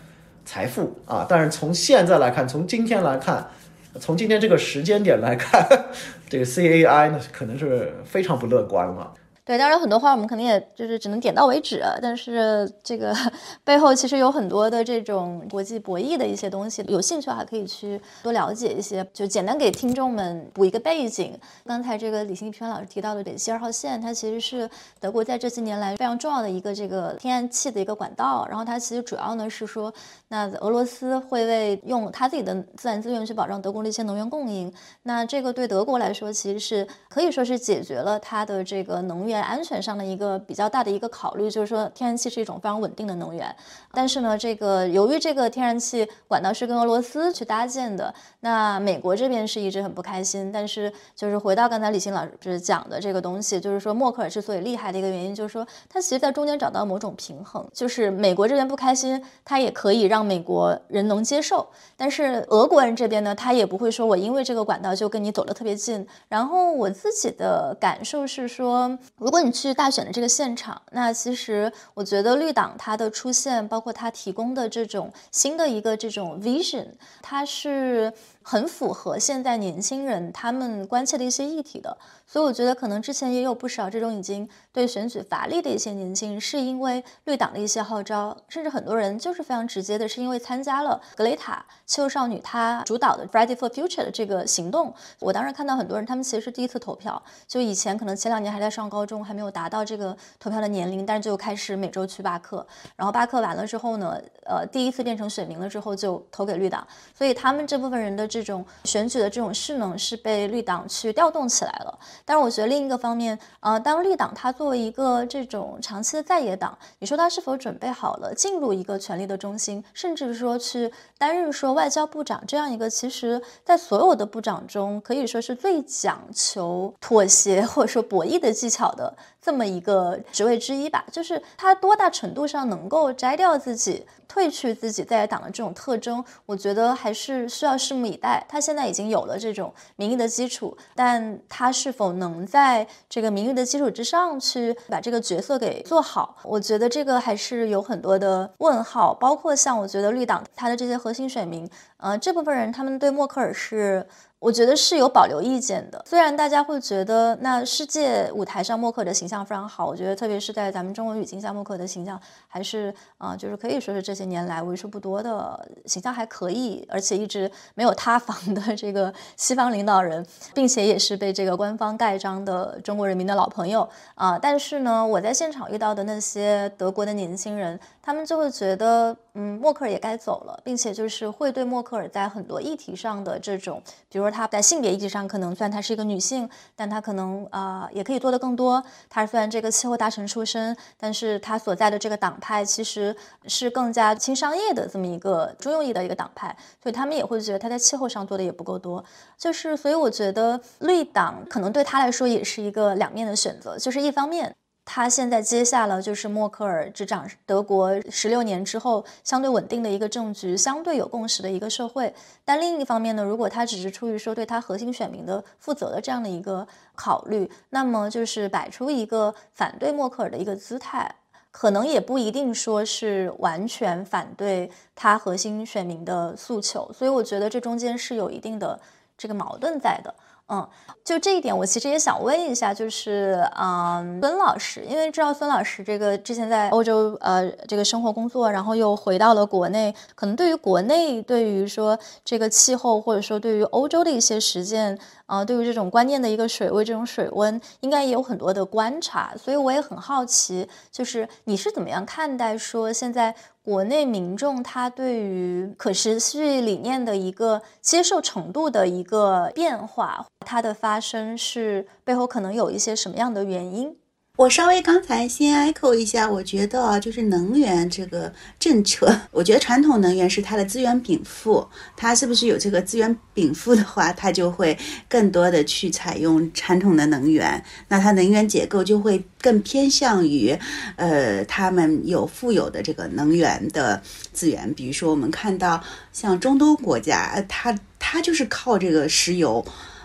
S3: 财富啊。但是从现在来看，从今天来看，从今天这个时间点来看，这个 CAI 呢，可能是非常不乐观了。
S2: 对，当然很多话我们肯定也就是只能点到为止，但是这个 背后其实有很多的这种国际博弈的一些东西，有兴趣的话可以去多了解一些。就简单给听众们补一个背景，刚才这个李新平老师提到的北溪二号线，它其实是德国在这些年来非常重要的一个这个天然气的一个管道，然后它其实主要呢是说，那俄罗斯会为用它自己的自然资源去保障德国的一些能源供应，那这个对德国来说其实是可以说是解决了它的这个能源。安全上的一个比较大的一个考虑，就是说天然气是一种非常稳定的能源，但是呢，这个由于这个天然气管道是跟俄罗斯去搭建的，那美国这边是一直很不开心。但是就是回到刚才李欣老师讲的这个东西，就是说默克尔之所以厉害的一个原因，就是说他其实在中间找到某种平衡，就是美国这边不开心，他也可以让美国人能接受，但是俄国人这边呢，他也不会说我因为这个管道就跟你走得特别近。然后我自己的感受是说。如果你去大选的这个现场，那其实我觉得绿党它的出现，包包括它提供的这种新的一个这种 vision，它是。很符合现在年轻人他们关切的一些议题的，所以我觉得可能之前也有不少这种已经对选举乏力的一些年轻人，是因为绿党的一些号召，甚至很多人就是非常直接的，是因为参加了格雷塔气候少女她主导的 Friday for Future 的这个行动。我当时看到很多人，他们其实是第一次投票，就以前可能前两年还在上高中，还没有达到这个投票的年龄，但是就开始每周去罢课，然后罢课完了之后呢，呃，第一次变成选民了之后就投给绿党，所以他们这部分人的这。种选举的这种势能是被绿党去调动起来了，但是我觉得另一个方面，呃，当绿党它作为一个这种长期的在野党，你说它是否准备好了进入一个权力的中心，甚至说去担任说外交部长这样一个，其实在所有的部长中可以说是最讲求妥协或者说博弈的技巧的。这么一个职位之一吧。就是他多大程度上能够摘掉自己、褪去自己在党的这种特征，我觉得还是需要拭目以待。他现在已经有了这种民意的基础，但他是否能在这个民意的基础之上去把这个角色给做好，我觉得这个还是有很多的问号。包括像我觉得绿党他的这些核心选民，呃，这部分人他们对默克尔是。我觉得是有保留意见的。虽然大家会觉得，那世界舞台上默克的形象非常好，我觉得特别是在咱们中国语境下，默克的形象还是啊，就是可以说是这些年来为数不多的形象还可以，而且一直没有塌房的这个 西方领导人，并且也是被这个官方盖章的中国人民的老朋友啊。但是呢，我在现场遇到的那些德国的年轻人，他们就会觉得，嗯，默克尔也该走了，并且就是会对默克尔在很多议题上的这种，比如说。她在性别意义上可能虽然她是一个女性，但她可能啊也可以做得更多。她虽然这个气候大臣出身，但是她所在的这个党派其实是更加轻商业的这么一个中右翼的一个党派，所以他们也会觉得她在气候上做的也不够多。就是所以我觉得绿党可能对她来说也是一个两面的选择，就是一方面。他现在接下了就是默克尔执掌德国十六年之后相对稳定的一个政局，相对有共识的一个社会。但另一方面呢，如果他只是出于说对他核心选民的负责的这样的一个考虑，那么就是摆出一个反对默克尔的一个姿态，可能也不一定说是完全反对他核心选民的诉求。所以我觉得这中间是有一定的这个矛盾在的。嗯，就这一点，我其实也想问一下，就是嗯，孙老师，因为知道孙老师这个之前在欧洲呃这个生活工作，然后又回到了国内，可能对于国内对于说这个气候，或者说对于欧洲的一些实践，啊，对于这种观念的一个水位，这种水温，应该也有很多的观察，所以我也很好奇，就是你是怎么样看待说现在？国内民众他对于可持续理念的一个接受程度的一个变化，它的发生是背后可能有一些什么样的原因？
S1: 我稍微刚才先 echo 一下，我觉得啊，就是能源这个政策，我觉得传统能源是它的资源禀赋，它是不是有这个资源禀赋的话，它就会更多的去采用传统的能源，那它能源结构就会更偏向于，呃，他们有富有的这个能源的资源，比如说我们看到像中东国家，它它就是靠这个石油。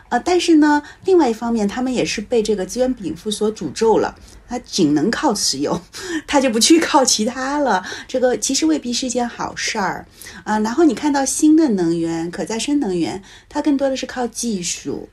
S1: 呃，但是呢，另外一方面，他们也是被这个资源禀赋所诅咒了。他仅能靠石油，他就不去靠其他了。这个其实未必是件好事儿啊。然后你看到新的能源、可再生能源，它更多的是靠技术，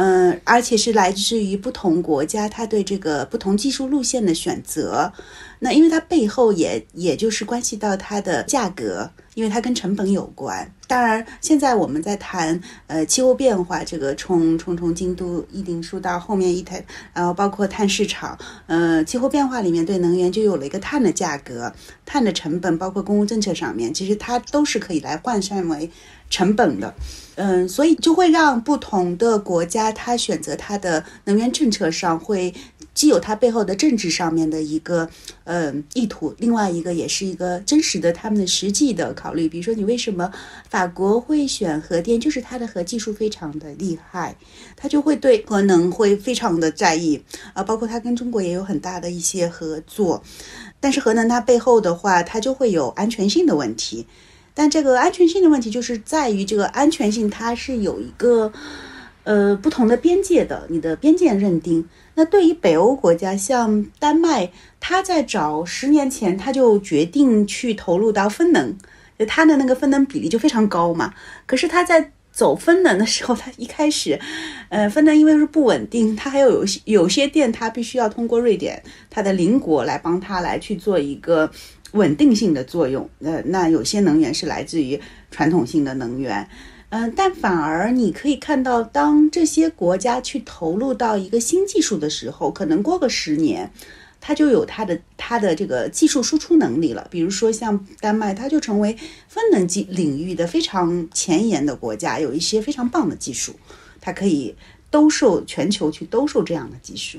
S1: 嗯，而且是来自于不同国家，它对这个不同技术路线的选择。那因为它背后也也就是关系到它的价格，因为它跟成本有关。当然，现在我们在谈呃气候变化，这个从从从京都议定书到后面一台，然后包括碳市场，呃，气候变化里面对能源就有了一个碳的价格、碳的成本，包括公共政策上面，其实它都是可以来换算为成本的。嗯，所以就会让不同的国家它选择它的能源政策上会。既有它背后的政治上面的一个嗯意图，另外一个也是一个真实的他们的实际的考虑。比如说，你为什么法国会选核电？就是它的核技术非常的厉害，它就会对核能会非常的在意啊。包括它跟中国也有很大的一些合作，但是核能它背后的话，它就会有安全性的问题。但这个安全性的问题就是在于这个安全性，它是有一个呃不同的边界的，你的边界认定。那对于北欧国家，像丹麦，他在早十年前他就决定去投入到风能，就它的那个风能比例就非常高嘛。可是他在走风能的时候，他一开始，呃，风能因为是不稳定，它还有有些有些电，它必须要通过瑞典它的邻国来帮他来去做一个稳定性的作用。呃，那有些能源是来自于传统性的能源。嗯，但反而你可以看到，当这些国家去投入到一个新技术的时候，可能过个十年，它就有它的它的这个技术输出能力了。比如说像丹麦，它就成为风能技领域的非常前沿的国家，有一些非常棒的技术，它可以兜售全球去兜售这样的技术。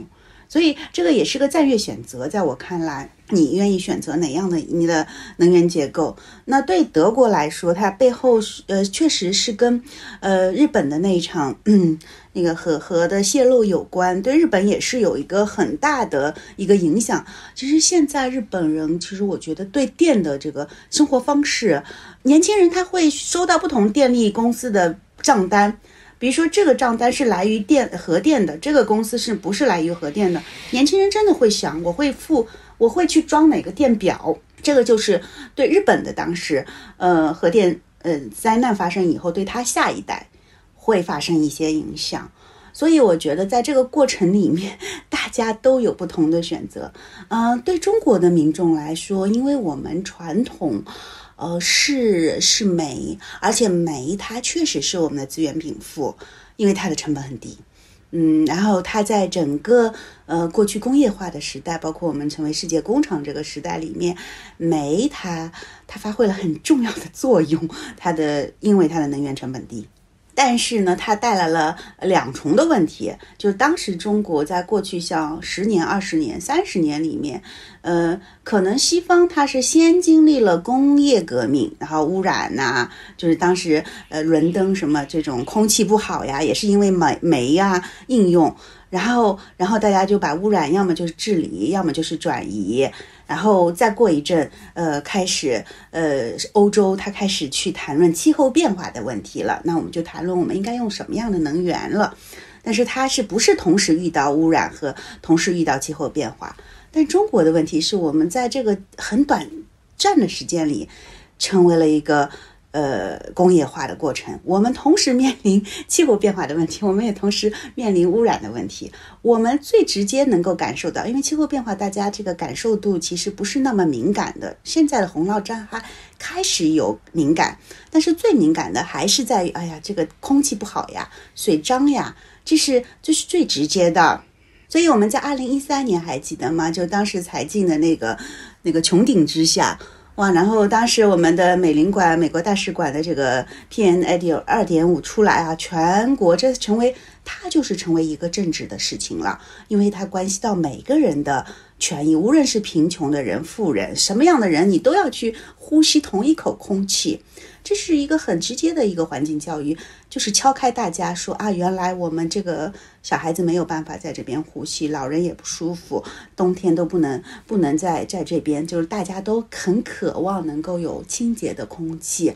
S1: 所以这个也是个战略选择，在我看来，你愿意选择哪样的你的能源结构？那对德国来说，它背后呃确实是跟呃日本的那一场嗯那个核核的泄漏有关，对日本也是有一个很大的一个影响。其实现在日本人，其实我觉得对电的这个生活方式，年轻人他会收到不同电力公司的账单，比如说这个账单是来于电核电的，这个公司是不是来于核电的？年轻人真的会想，我会付，我会去装哪个电表？这个就是对日本的当时，呃，核电呃灾难发生以后，对他下一代。会发生一些影响，所以我觉得在这个过程里面，大家都有不同的选择。嗯，对中国的民众来说，因为我们传统，呃，是是煤，而且煤它确实是我们的资源禀赋，因为它的成本很低。嗯，然后它在整个呃过去工业化的时代，包括我们成为世界工厂这个时代里面，煤它它发挥了很重要的作用。它的因为它的能源成本低。但是呢，它带来了两重的问题，就是当时中国在过去像十年、二十年、三十年里面，呃，可能西方它是先经历了工业革命，然后污染呐，就是当时呃伦敦什么这种空气不好呀，也是因为煤煤呀应用，然后然后大家就把污染要么就是治理，要么就是转移。然后再过一阵，呃，开始，呃，欧洲它开始去谈论气候变化的问题了。那我们就谈论我们应该用什么样的能源了。但是它是不是同时遇到污染和同时遇到气候变化？但中国的问题是我们在这个很短暂的时间里，成为了一个。呃，工业化的过程，我们同时面临气候变化的问题，我们也同时面临污染的问题。我们最直接能够感受到，因为气候变化，大家这个感受度其实不是那么敏感的。现在的洪涝灾害开始有敏感，但是最敏感的还是在于，哎呀，这个空气不好呀，水脏呀，这是这是最直接的。所以我们在二零一三年还记得吗？就当时才进的那个那个穹顶之下。哇，然后当时我们的美领馆、美国大使馆的这个 PM 二点二点五出来啊，全国这成为它就是成为一个政治的事情了，因为它关系到每个人的权益，无论是贫穷的人、富人，什么样的人，你都要去呼吸同一口空气。这是一个很直接的一个环境教育，就是敲开大家说啊，原来我们这个小孩子没有办法在这边呼吸，老人也不舒服，冬天都不能不能在在这边，就是大家都很渴望能够有清洁的空气。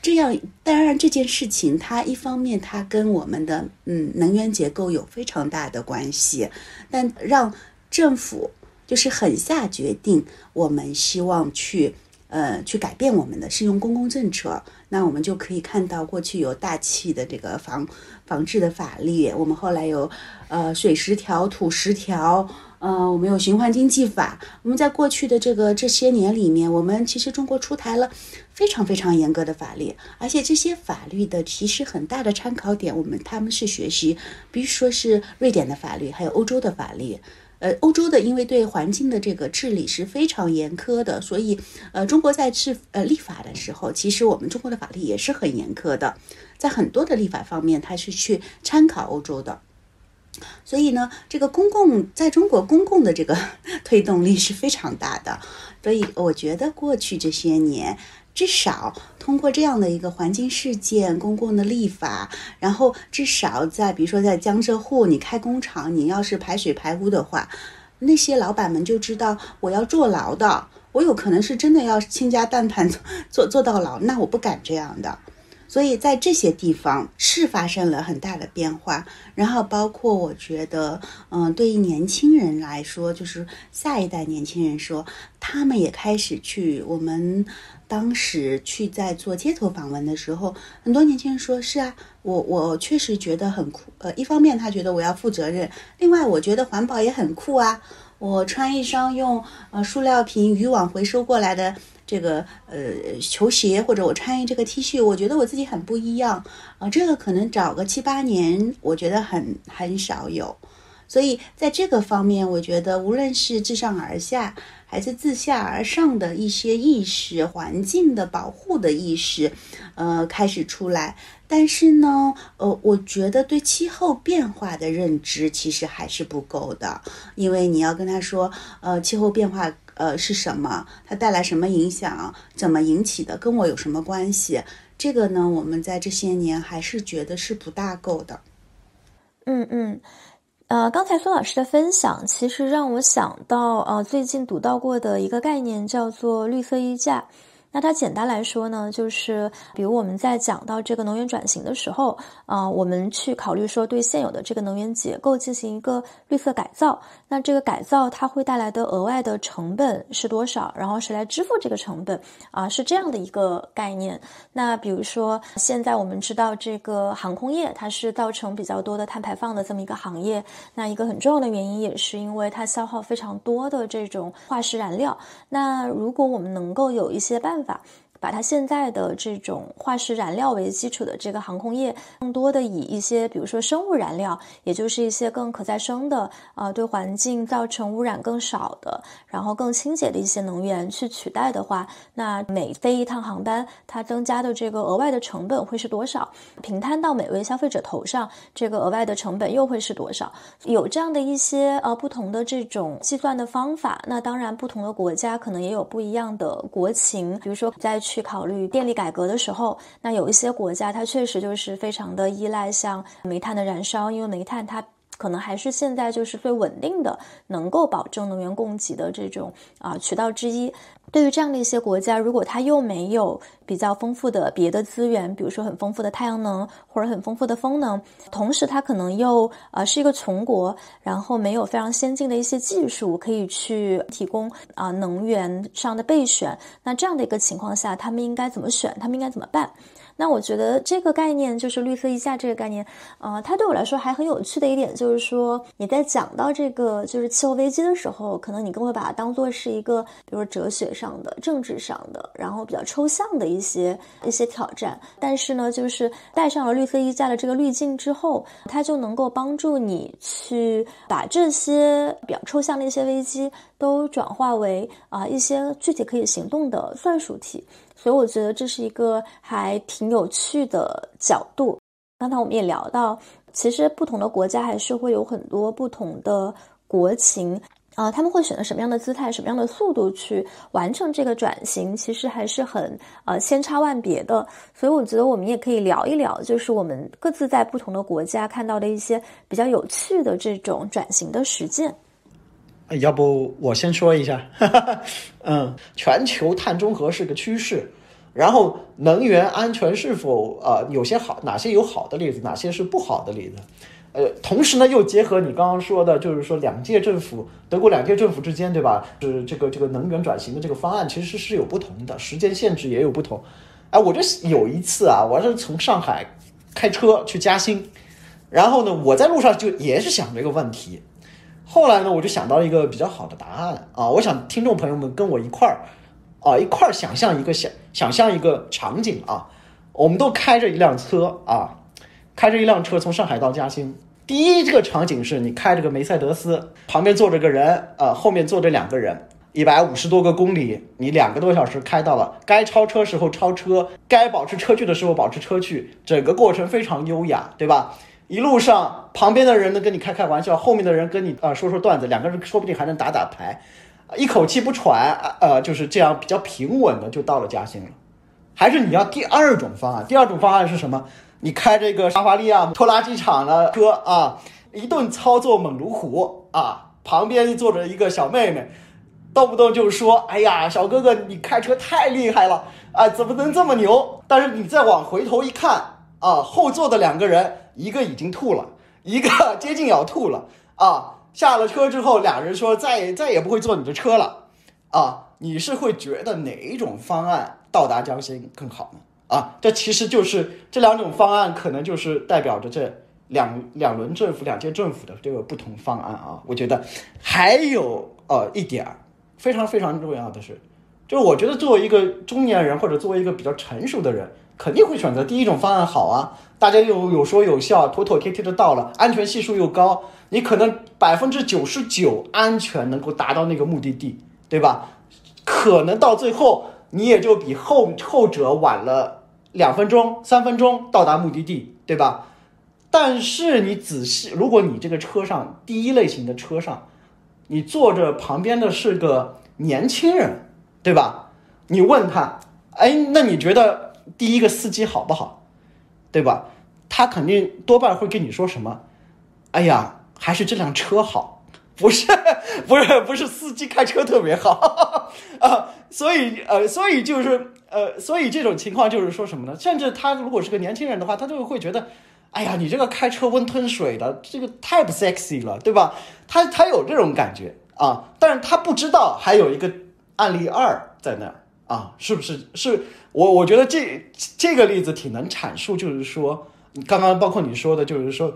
S1: 这样，当然这件事情它一方面它跟我们的嗯能源结构有非常大的关系，但让政府就是狠下决定，我们希望去。呃，去改变我们的适用公共政策，那我们就可以看到过去有大气的这个防防治的法律，我们后来有呃水十条、土十条，呃，我们有循环经济法。我们在过去的这个这些年里面，我们其实中国出台了非常非常严格的法律，而且这些法律的其实很大的参考点，我们他们是学习，比如说是瑞典的法律，还有欧洲的法律。呃，欧洲的因为对环境的这个治理是非常严苛的，所以呃，中国在制呃立法的时候，其实我们中国的法律也是很严苛的，在很多的立法方面，它是去参考欧洲的。所以呢，这个公共在中国公共的这个 推动力是非常大的，所以我觉得过去这些年。至少通过这样的一个环境事件、公共的立法，然后至少在比如说在江浙沪，你开工厂，你要是排水排污的话，那些老板们就知道我要坐牢的，我有可能是真的要倾家荡产做 做到牢，那我不敢这样的。所以在这些地方是发生了很大的变化，然后包括我觉得，嗯，对于年轻人来说，就是下一代年轻人说，他们也开始去我们。当时去在做街头访问的时候，很多年轻人说：“是啊，我我确实觉得很酷。呃，一方面他觉得我要负责任，另外我觉得环保也很酷啊。我穿一双用呃塑料瓶、渔网回收过来的这个呃球鞋，或者我穿一这个 T 恤，我觉得我自己很不一样啊。这个可能找个七八年，我觉得很很少有。所以在这个方面，我觉得无论是自上而下。”还是自下而上的一些意识，环境的保护的意识，呃，开始出来。但是呢，呃，我觉得对气候变化的认知其实还是不够的，因为你要跟他说，呃，气候变化，呃，是什么？它带来什么影响？怎么引起的？跟我有什么关系？这个呢，我们在这些年还是觉得是不大够的。
S2: 嗯嗯，呃，刚才孙老师的分享，其实让我想到，呃，最近读到过的一个概念，叫做绿色溢价。那它简单来说呢，就是比如我们在讲到这个能源转型的时候，啊，我们去考虑说对现有的这个能源结构进行一个绿色改造，那这个改造它会带来的额外的成本是多少？然后谁来支付这个成本？啊，是这样的一个概念。那比如说现在我们知道这个航空业它是造成比较多的碳排放的这么一个行业，那一个很重要的原因也是因为它消耗非常多的这种化石燃料。那如果我们能够有一些办法，法。把它现在的这种化石燃料为基础的这个航空业，更多的以一些比如说生物燃料，也就是一些更可再生的，呃，对环境造成污染更少的，然后更清洁的一些能源去取代的话，那每飞一趟航班，它增加的这个额外的成本会是多少？平摊到每位消费者头上，这个额外的成本又会是多少？有这样的一些呃不同的这种计算的方法，那当然不同的国家可能也有不一样的国情，比如说在。去考虑电力改革的时候，那有一些国家它确实就是非常的依赖像煤炭的燃烧，因为煤炭它。可能还是现在就是最稳定的，能够保证能源供给的这种啊渠道之一。对于这样的一些国家，如果它又没有比较丰富的别的资源，比如说很丰富的太阳能或者很丰富的风能，同时它可能又呃是一个穷国，然后没有非常先进的一些技术可以去提供啊能源上的备选，那这样的一个情况下，他们应该怎么选？他们应该怎么办？那我觉得这个概念就是绿色溢价这个概念，呃，它对我来说还很有趣的一点就是说，你在讲到这个就是气候危机的时候，可能你更会把它当做是一个，比如哲学上的、政治上的，然后比较抽象的一些一些挑战。但是呢，就是带上了绿色溢价的这个滤镜之后，它就能够帮助你去把这些比较抽象的一些危机都转化为啊一些具体可以行动的算术题。所以我觉得这是一个还挺有趣的角度。刚才我们也聊到，其实不同的国家还是会有很多不同的国情啊，他们会选择什么样的姿态、什么样的速度去完成这个转型，其实还是很呃千差万别的。所以我觉得我们也可以聊一聊，就是我们各自在不同的国家看到的一些比较有趣的这种转型的实践。
S3: 要不我先说一下，嗯，全球碳中和是个趋势，然后能源安全是否呃有些好，哪些有好的例子，哪些是不好的例子，呃，同时呢又结合你刚刚说的，就是说两届政府，德国两届政府之间，对吧？是这个这个能源转型的这个方案其实是有不同的，时间限制也有不同。哎，我这有一次啊，我是从上海开车去嘉兴，然后呢，我在路上就也是想这个问题。后来呢，我就想到一个比较好的答案啊！我想听众朋友们跟我一块儿啊，一块儿想象一个想想象一个场景啊，我们都开着一辆车啊，开着一辆车从上海到嘉兴。第一个场景是你开着个梅赛德斯，旁边坐着个人，呃，后面坐着两个人，一百五十多个公里，你两个多小时开到了，该超车时候超车，该保持车距的时候保持车距，整个过程非常优雅，对吧？一路上，旁边的人呢跟你开开玩笑，后面的人跟你啊说说段子，两个人说不定还能打打牌，一口气不喘，呃，就是这样比较平稳的就到了嘉兴了。还是你要第二种方案？第二种方案是什么？你开这个沙发利亚拖拉机厂的车啊，一顿操作猛如虎啊，旁边坐着一个小妹妹，动不动就说：“哎呀，小哥哥你开车太厉害了啊，怎么能这么牛？”但是你再往回头一看啊，后座的两个人。一个已经吐了，一个 接近要吐了啊！下了车之后，俩人说再再也不会坐你的车了啊！你是会觉得哪一种方案到达江心更好呢？啊，这其实就是这两种方案，可能就是代表着这两两轮政府、两届政府的这个不同方案啊！我觉得还有呃一点非常非常重要的是，就是我觉得作为一个中年人或者作为一个比较成熟的人。肯定会选择第一种方案好啊，大家又有说有笑，妥妥帖帖的到了，安全系数又高，你可能百分之九十九安全能够达到那个目的地，对吧？可能到最后你也就比后后者晚了两分钟、三分钟到达目的地，对吧？但是你仔细，如果你这个车上第一类型的车上，你坐着旁边的是个年轻人，对吧？你问他，哎，那你觉得？第一个司机好不好，对吧？他肯定多半会跟你说什么，哎呀，还是这辆车好，不是 不是不是司机开车特别好 啊，所以呃，所以就是呃，所以这种情况就是说什么呢？甚至他如果是个年轻人的话，他就会觉得，哎呀，你这个开车温吞水的，这个太不 sexy 了，对吧？他他有这种感觉啊，但是他不知道还有一个案例二在那儿啊，是不是？是我我觉得这这个例子挺能阐述，就是说，刚刚包括你说的，就是说。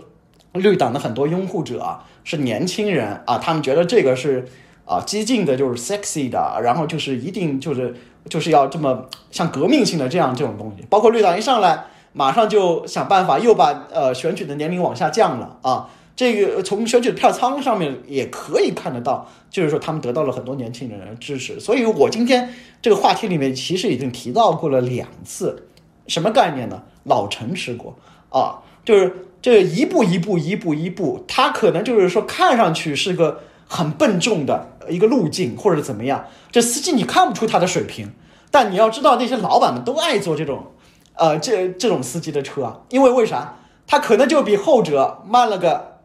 S3: 绿党的很多拥护者啊，是年轻人啊，他们觉得这个是啊激进的，就是 sexy 的，然后就是一定就是就是要这么像革命性的这样这种东西。包括绿党一上来，马上就想办法又把呃选举的年龄往下降了啊。这个从选举的票仓上面也可以看得到，就是说他们得到了很多年轻人的支持。所以我今天这个话题里面其实已经提到过了两次，什么概念呢？老陈吃过啊，就是。这一步一步一步一步，他可能就是说看上去是个很笨重的一个路径，或者怎么样。这司机你看不出他的水平，但你要知道那些老板们都爱坐这种，呃，这这种司机的车，因为为啥？他可能就比后者慢了个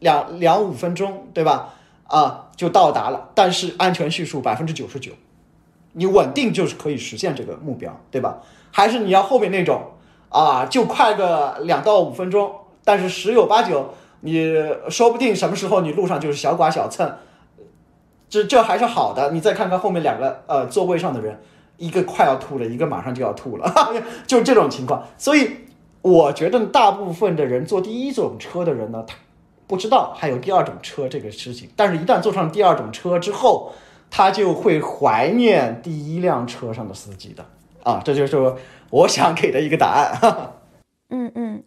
S3: 两两五分钟，对吧？啊，就到达了，但是安全系数百分之九十九，你稳定就是可以实现这个目标，对吧？还是你要后面那种啊，就快个两到五分钟。但是十有八九，你说不定什么时候你路上就是小剐小蹭，这这还是好的。你再看看后面两个呃座位上的人，一个快要吐了，一个马上就要吐了，就这种情况。所以我觉得大部分的人坐第一种车的人呢，他不知道还有第二种车这个事情。但是，一旦坐上第二种车之后，他就会怀念第一辆车上的司机的啊。这就是我想给的一个答案。
S2: 嗯 嗯。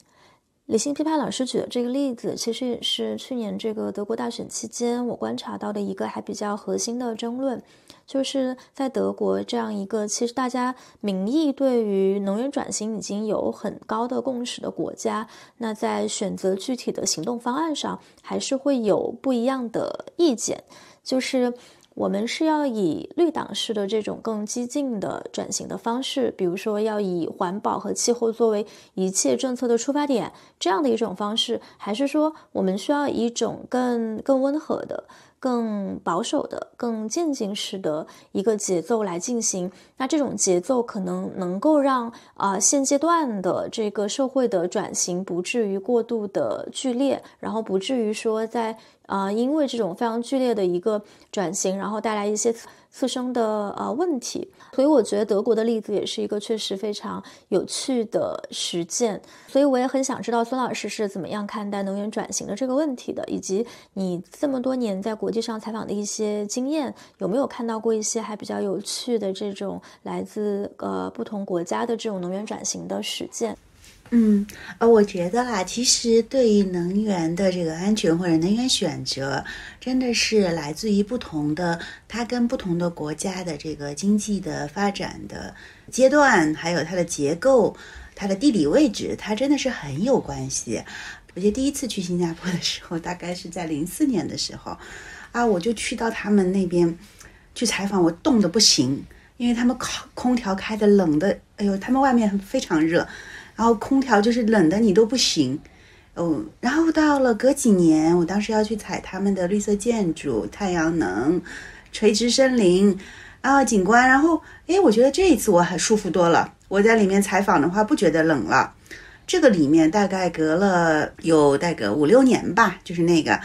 S2: 理性批判老师举的这个例子，其实也是去年这个德国大选期间我观察到的一个还比较核心的争论，就是在德国这样一个其实大家民意对于能源转型已经有很高的共识的国家，那在选择具体的行动方案上，还是会有不一样的意见，就是。我们是要以绿党式的这种更激进的转型的方式，比如说要以环保和气候作为一切政策的出发点，这样的一种方式，还是说我们需要一种更更温和的？更保守的、更渐进式的一个节奏来进行，那这种节奏可能能够让啊现阶段的这个社会的转型不至于过度的剧烈，然后不至于说在啊因为这种非常剧烈的一个转型，然后带来一些。次生的呃问题，所以我觉得德国的例子也是一个确实非常有趣的实践。所以我也很想知道孙老师是怎么样看待能源转型的这个问题的，以及你这么多年在国际上采访的一些经验，有没有看到过一些还比较有趣的这种来自呃不同国家的这种能源转型的实践？
S1: 嗯，呃，我觉得啦，其实对于能源的这个安全或者能源选择，真的是来自于不同的，它跟不同的国家的这个经济的发展的阶段，还有它的结构、它的地理位置，它真的是很有关系。我记得第一次去新加坡的时候，大概是在零四年的时候，啊，我就去到他们那边去采访，我冻得不行，因为他们空空调开的冷的，哎呦，他们外面非常热。然后空调就是冷的你都不行，哦，然后到了隔几年，我当时要去采他们的绿色建筑、太阳能、垂直森林啊景观，然后哎，我觉得这一次我很舒服多了。我在里面采访的话不觉得冷了。这个里面大概隔了有大概五六年吧，就是那个，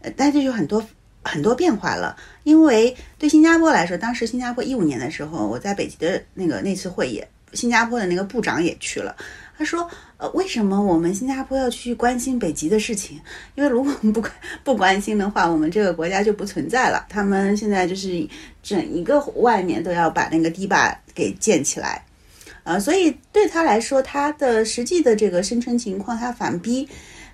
S1: 呃，但是有很多很多变化了。因为对新加坡来说，当时新加坡一五年的时候，我在北极的那个那次会议，新加坡的那个部长也去了。他说：“呃，为什么我们新加坡要去关心北极的事情？因为如果我们不关不关心的话，我们这个国家就不存在了。他们现在就是整一个外面都要把那个堤坝给建起来，呃，所以对他来说，他的实际的这个生存情况，他反逼，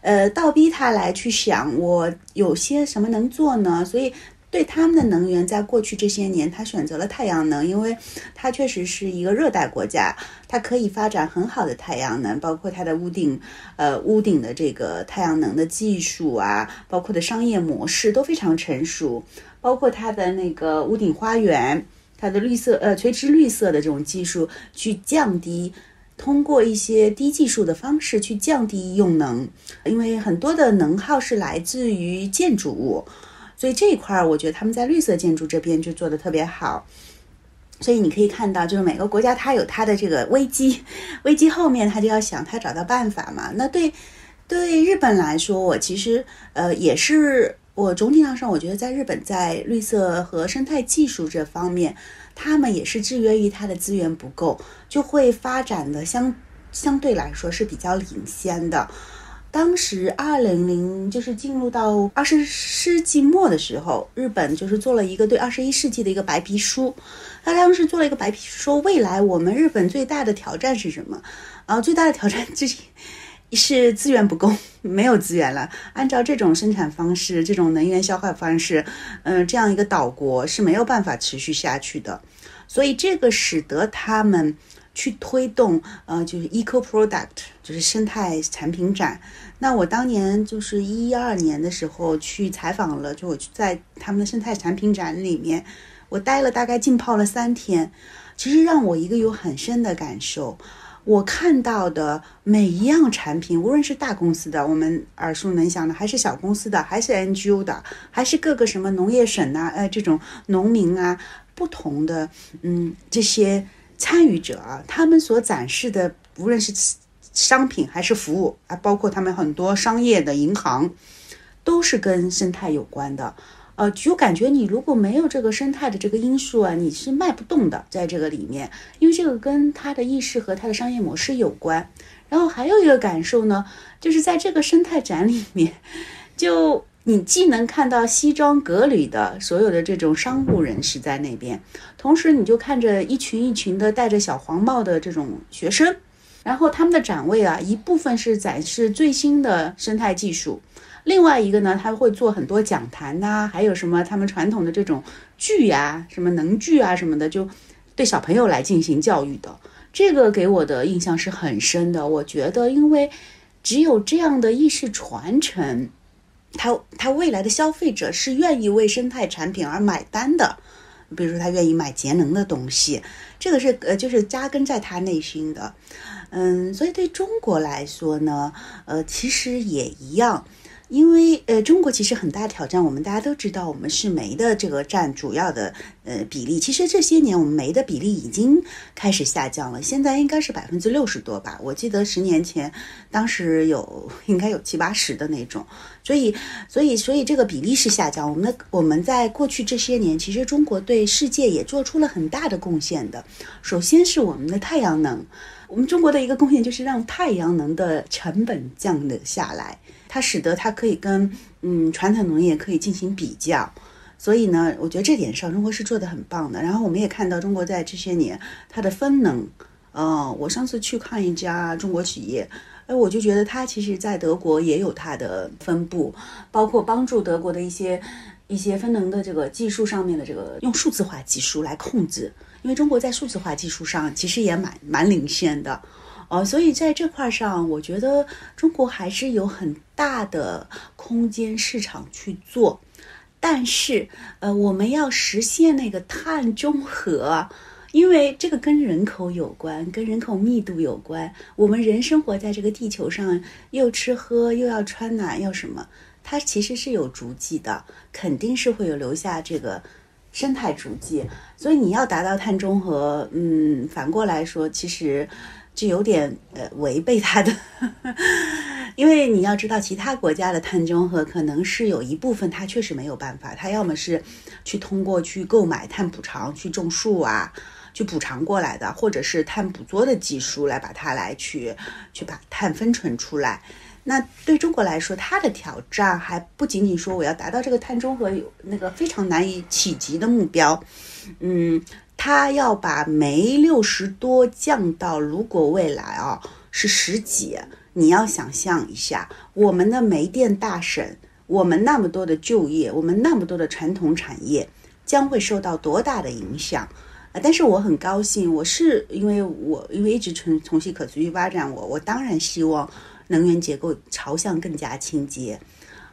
S1: 呃，倒逼他来去想，我有些什么能做呢？所以。”对他们的能源，在过去这些年，他选择了太阳能，因为它确实是一个热带国家，它可以发展很好的太阳能，包括它的屋顶，呃，屋顶的这个太阳能的技术啊，包括的商业模式都非常成熟，包括它的那个屋顶花园，它的绿色，呃，垂直绿色的这种技术，去降低通过一些低技术的方式去降低用能，因为很多的能耗是来自于建筑物，所以这一块儿我觉得他们在绿色建筑这边就做的特别好。所以你可以看到，就是每个国家它有它的这个危机，危机后面它就要想它找到办法嘛。那对对日本来说，我其实呃也是我总体上我觉得在日本在绿色和生态技术这方面。他们也是制约于它的资源不够，就会发展的相相对来说是比较领先的。当时二零零就是进入到二十世纪末的时候，日本就是做了一个对二十一世纪的一个白皮书。他当时做了一个白皮书，说未来我们日本最大的挑战是什么？啊，最大的挑战就是是资源不够，没有资源了。按照这种生产方式，这种能源消耗方式，嗯，这样一个岛国是没有办法持续下去的。所以这个使得他们去推动，呃，就是 eco product，就是生态产品展。那我当年就是一二年的时候去采访了，就我在他们的生态产品展里面，我待了大概浸泡了三天。其实让我一个有很深的感受，我看到的每一样产品，无论是大公司的，我们耳熟能详的，还是小公司的，还是 NGO 的，还是各个什么农业省啊，呃，这种农民啊。不同的嗯，这些参与者啊，他们所展示的，无论是商品还是服务啊，包括他们很多商业的银行，都是跟生态有关的。呃，就感觉你如果没有这个生态的这个因素啊，你是卖不动的，在这个里面，因为这个跟他的意识和他的商业模式有关。然后还有一个感受呢，就是在这个生态展里面，就。你既能看到西装革履的所有的这种商务人士在那边，同时你就看着一群一群的戴着小黄帽的这种学生，然后他们的展位啊，一部分是展示最新的生态技术，另外一个呢，他会做很多讲坛呐，还有什么他们传统的这种剧呀，什么能剧啊什么的，就对小朋友来进行教育的。这个给我的印象是很深的。我觉得，因为只有这样的意识传承。他他未来的消费者是愿意为生态产品而买单的，比如说他愿意买节能的东西，这个是呃就是扎根在他内心的，嗯，所以对中国来说呢，呃其实也一样。因为呃，中国其实很大挑战，我们大家都知道，我们是煤的这个占主要的呃比例。其实这些年我们煤的比例已经开始下降了，现在应该是百分之六十多吧。我记得十年前，当时有应该有七八十的那种。所以，所以，所以这个比例是下降。我们的我们在过去这些年，其实中国对世界也做出了很大的贡献的。首先是我们的太阳能，我们中国的一个贡献就是让太阳能的成本降了下来。它使得它可以跟嗯传统农业可以进行比较，所以呢，我觉得这点上中国是做的很棒的。然后我们也看到中国在这些年它的分能，呃，我上次去看一家中国企业，哎，我就觉得它其实在德国也有它的分布，包括帮助德国的一些一些分能的这个技术上面的这个用数字化技术来控制，因为中国在数字化技术上其实也蛮蛮领先的。哦，所以在这块上，我觉得中国还是有很大的空间市场去做，但是，呃，我们要实现那个碳中和，因为这个跟人口有关，跟人口密度有关。我们人生活在这个地球上，又吃喝，又要穿暖，要什么？它其实是有足迹的，肯定是会有留下这个生态足迹。所以你要达到碳中和，嗯，反过来说，其实。就有点呃违背它的，因为你要知道，其他国家的碳中和可能是有一部分它确实没有办法，它要么是去通过去购买碳补偿去种树啊，去补偿过来的，或者是碳捕捉的技术来把它来去去把碳分存出来。那对中国来说，它的挑战还不仅仅说我要达到这个碳中和有那个非常难以企及的目标，嗯。他要把煤六十多降到，如果未来啊是十几，你要想象一下，我们的煤电大省，我们那么多的就业，我们那么多的传统产业将会受到多大的影响啊！但是我很高兴，我是因为我因为一直从从事可持续发展，我我当然希望能源结构朝向更加清洁。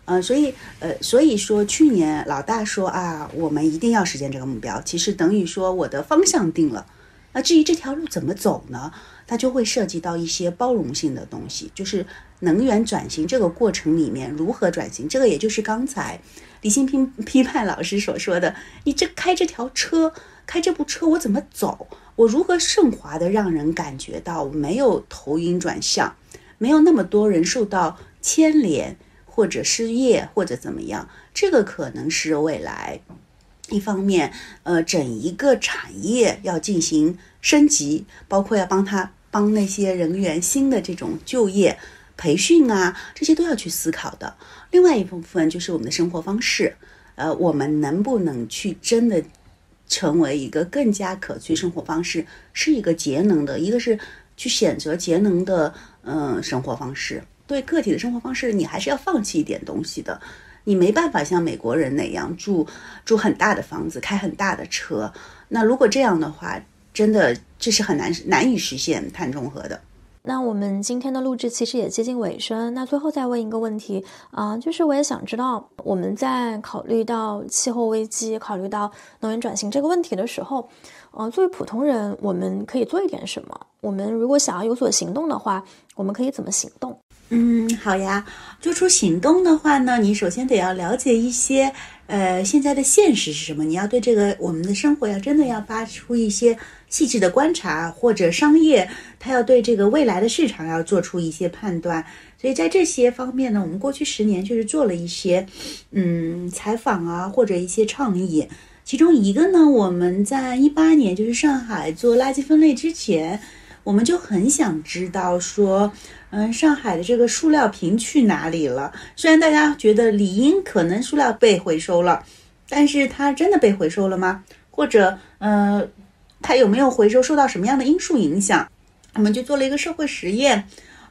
S1: 嗯，所以，呃，所以说去年老大说啊，我们一定要实现这个目标，其实等于说我的方向定了，那至于这条路怎么走呢？它就会涉及到一些包容性的东西，就是能源转型这个过程里面如何转型。这个也就是刚才李新平批判老师所说的：你这开这条车，开这部车，我怎么走？我如何顺滑的让人感觉到没有头晕转向，没有那么多人受到牵连或者失业或者怎么样？这个可能是未来。一方面，呃，整一个产业要进行升级，包括要帮他帮那些人员新的这种就业培训啊，这些都要去思考的。另外一部分就是我们的生活方式，呃，我们能不能去真的成为一个更加可持续生活方式，是一个节能的，一个是去选择节能的，嗯，生活方式。对个体的生活方式，你还是要放弃一点东西的。你没办法像美国人那样住住很大的房子，开很大的车。那如果这样的话，真的这是很难难以实现碳中和的。
S2: 那我们今天的录制其实也接近尾声。那最后再问一个问题啊，就是我也想知道，我们在考虑到气候危机、考虑到能源转型这个问题的时候，呃，作为普通人，我们可以做一点什么？我们如果想要有所行动的话，我们可以怎么行动？
S1: 嗯，好呀。做出行动的话呢，你首先得要了解一些，呃，现在的现实是什么。你要对这个我们的生活要真的要发出一些细致的观察，或者商业它要对这个未来的市场要做出一些判断。所以在这些方面呢，我们过去十年就是做了一些，嗯，采访啊，或者一些倡议。其中一个呢，我们在一八年就是上海做垃圾分类之前，我们就很想知道说。嗯，上海的这个塑料瓶去哪里了？虽然大家觉得理应可能塑料被回收了，但是它真的被回收了吗？或者，呃，它有没有回收？受到什么样的因素影响？我们就做了一个社会实验，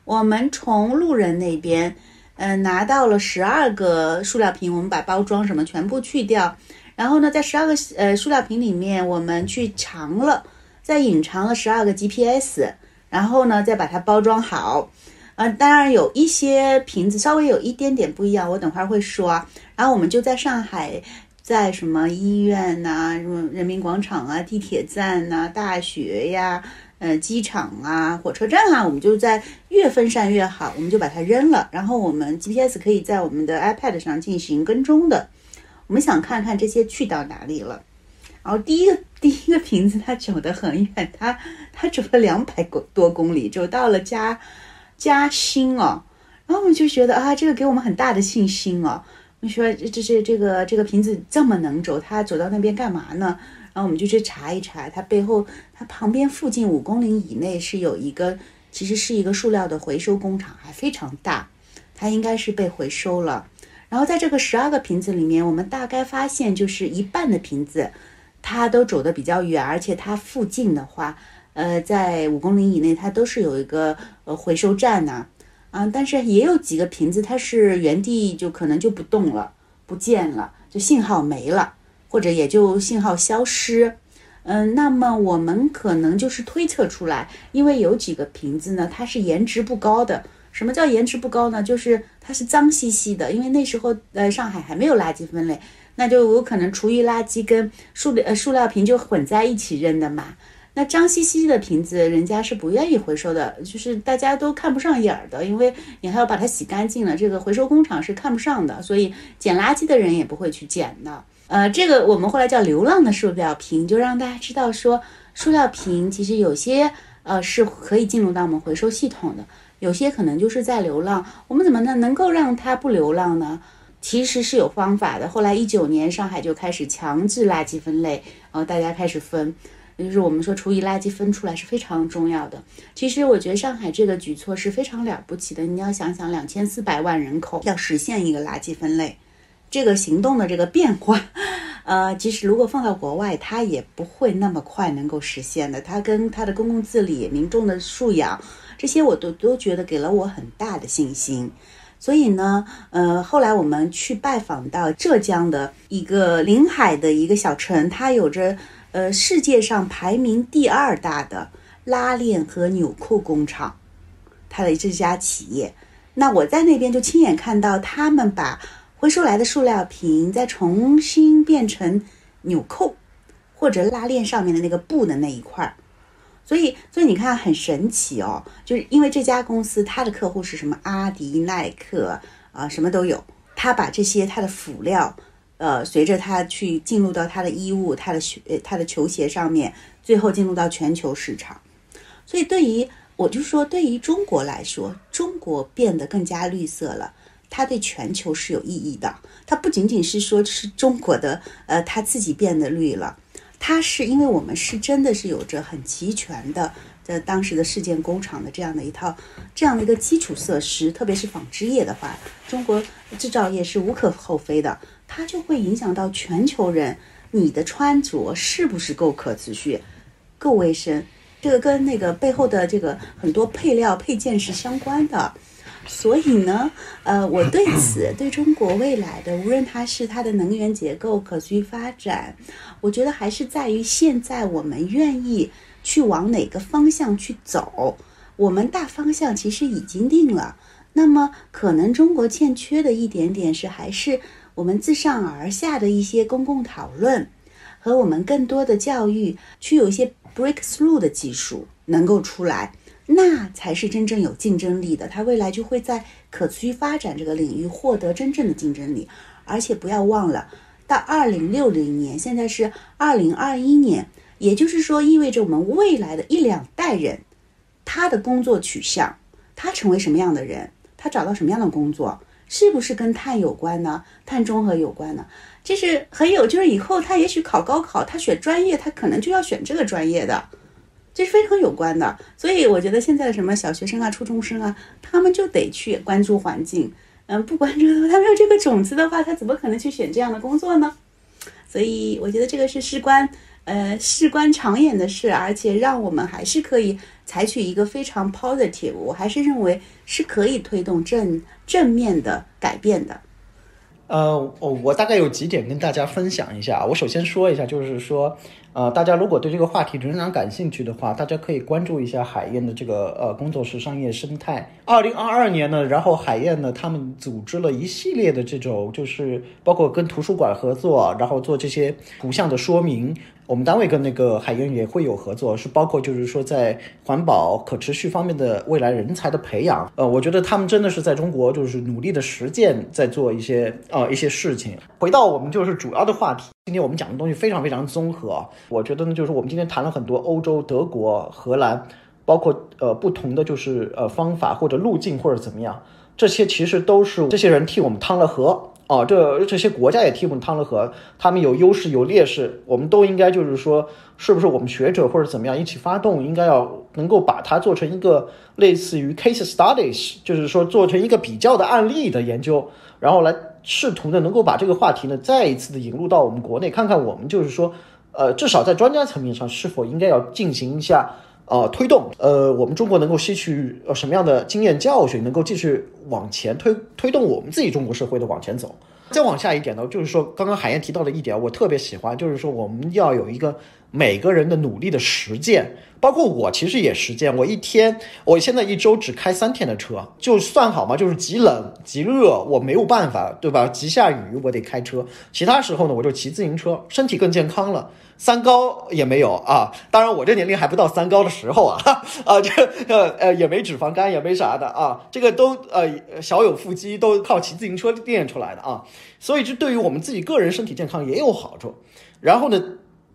S1: 我们从路人那边，嗯，拿到了十二个塑料瓶，我们把包装什么全部去掉，然后呢，在十二个呃塑料瓶里面，我们去藏了，在隐藏了十二个 GPS。然后呢，再把它包装好，呃，当然有一些瓶子稍微有一点点不一样，我等会儿会说。然后我们就在上海，在什么医院呐、什么人民广场啊、地铁站呐、大学呀、呃机场啊、火车站啊，我们就在越分散越好，我们就把它扔了。然后我们 GPS 可以在我们的 iPad 上进行跟踪的，我们想看看这些去到哪里了。然后第一个第一个瓶子它走得很远，它它走了两百多公里，走到了嘉嘉兴哦。然后我们就觉得啊，这个给我们很大的信心哦。我们说这这这个这个瓶子这么能走，它走到那边干嘛呢？然后我们就去查一查，它背后它旁边附近五公里以内是有一个，其实是一个塑料的回收工厂，还非常大，它应该是被回收了。然后在这个十二个瓶子里面，我们大概发现就是一半的瓶子。它都走得比较远，而且它附近的话，呃，在五公里以内，它都是有一个呃回收站呐，啊，但是也有几个瓶子，它是原地就可能就不动了，不见了，就信号没了，或者也就信号消失，嗯，那么我们可能就是推测出来，因为有几个瓶子呢，它是颜值不高的。什么叫颜值不高呢？就是它是脏兮兮的，因为那时候呃上海还没有垃圾分类。那就有可能厨余垃圾跟塑料呃塑料瓶就混在一起扔的嘛。那脏兮兮的瓶子，人家是不愿意回收的，就是大家都看不上眼儿的，因为你还要把它洗干净了，这个回收工厂是看不上的，所以捡垃圾的人也不会去捡的。呃，这个我们后来叫流浪的塑料瓶，就让大家知道说，塑料瓶其实有些呃是可以进入到我们回收系统的，有些可能就是在流浪。我们怎么能能够让它不流浪呢？其实是有方法的。后来一九年，上海就开始强制垃圾分类，然后大家开始分，就是我们说厨余垃圾分出来是非常重要的。其实我觉得上海这个举措是非常了不起的。你要想想，两千四百万人口要实现一个垃圾分类，这个行动的这个变化，呃，其实如果放到国外，它也不会那么快能够实现的。它跟它的公共治理、民众的素养这些，我都都觉得给了我很大的信心。所以呢，呃，后来我们去拜访到浙江的一个临海的一个小城，它有着呃世界上排名第二大的拉链和纽扣工厂，它的这家企业。那我在那边就亲眼看到他们把回收来的塑料瓶再重新变成纽扣或者拉链上面的那个布的那一块儿。所以，所以你看很神奇哦，就是因为这家公司它的客户是什么阿迪、耐克啊，什么都有。他把这些他的辅料，呃，随着他去进入到他的衣物、他的鞋、他的球鞋上面，最后进入到全球市场。所以，对于我就说，对于中国来说，中国变得更加绿色了，它对全球是有意义的。它不仅仅是说是中国的，呃，它自己变得绿了，它是因为我们是真的是有着很齐全的。在当时的世建工厂的这样的一套这样的一个基础设施，特别是纺织业的话，中国制造业是无可厚非的。它就会影响到全球人，你的穿着是不是够可持续、够卫生？这个跟那个背后的这个很多配料配件是相关的。所以呢，呃，我对此 对中国未来的，无论它是它的能源结构可持续发展，我觉得还是在于现在我们愿意。去往哪个方向去走？我们大方向其实已经定了。那么，可能中国欠缺的一点点是，还是我们自上而下的一些公共讨论，和我们更多的教育，去有一些 breakthrough 的技术能够出来，那才是真正有竞争力的。它未来就会在可持续发展这个领域获得真正的竞争力。而且不要忘了，到二零六零年，现在是二零二一年。也就是说，意味着我们未来的一两代人，他的工作取向，他成为什么样的人，他找到什么样的工作，是不是跟碳有关呢？碳中和有关呢？这是很有，就是以后他也许考高考，他选专业，他可能就要选这个专业的，这是非常有关的。所以我觉得现在的什么小学生啊、初中生啊，他们就得去关注环境，嗯，不关注的话，他没有这个种子的话，他怎么可能去选这样的工作呢？所以我觉得这个是事关。呃，事关长远的事，而且让我们还是可以采取一个非常 positive，我还是认为是可以推动正正面的改变的。
S3: 呃，我我大概有几点跟大家分享一下。我首先说一下，就是说，呃，大家如果对这个话题仍然感兴趣的话，大家可以关注一下海燕的这个呃工作室商业生态。二零二二年呢，然后海燕呢，他们组织了一系列的这种，就是包括跟图书馆合作，然后做这些图像的说明。我们单位跟那个海燕也会有合作，是包括就是说在环保可持续方面的未来人才的培养。呃，我觉得他们真的是在中国就是努力的实践，在做一些呃一些事情。回到我们就是主要的话题，今天我们讲的东西非常非常综合。我觉得呢，就是我们今天谈了很多欧洲、德国、荷兰，包括呃不同的就是呃方法或者路径或者怎么样，这些其实都是这些人替我们趟了河。哦，这这些国家也替我们趟了河，他们有优势有劣势，我们都应该就是说，是不是我们学者或者怎么样一起发动，应该要能够把它做成一个类似于 case studies，就是说做成一个比较的案例的研究，然后来试图的能够把这个话题呢再一次的引入到我们国内，看看我们就是说，呃，至少在专家层面上是否应该要进行一下。啊，推动呃，我们中国能够吸取呃什么样的经验教训，能够继续往前推推动我们自己中国社会的往前走。再往下一点呢，就是说刚刚海燕提到的一点，我特别喜欢，就是说我们要有一个每个人的努力的实践，包括我其实也实践。我一天，我现在一周只开三天的车，就算好嘛，就是极冷极热，我没有办法，对吧？极下雨我得开车，其他时候呢，我就骑自行车，身体更健康了。三高也没有啊，当然我这年龄还不到三高的时候啊，啊这呃呃也没脂肪肝也没啥的啊，这个都呃小有腹肌都靠骑自行车练出来的啊，所以这对于我们自己个人身体健康也有好处。然后呢，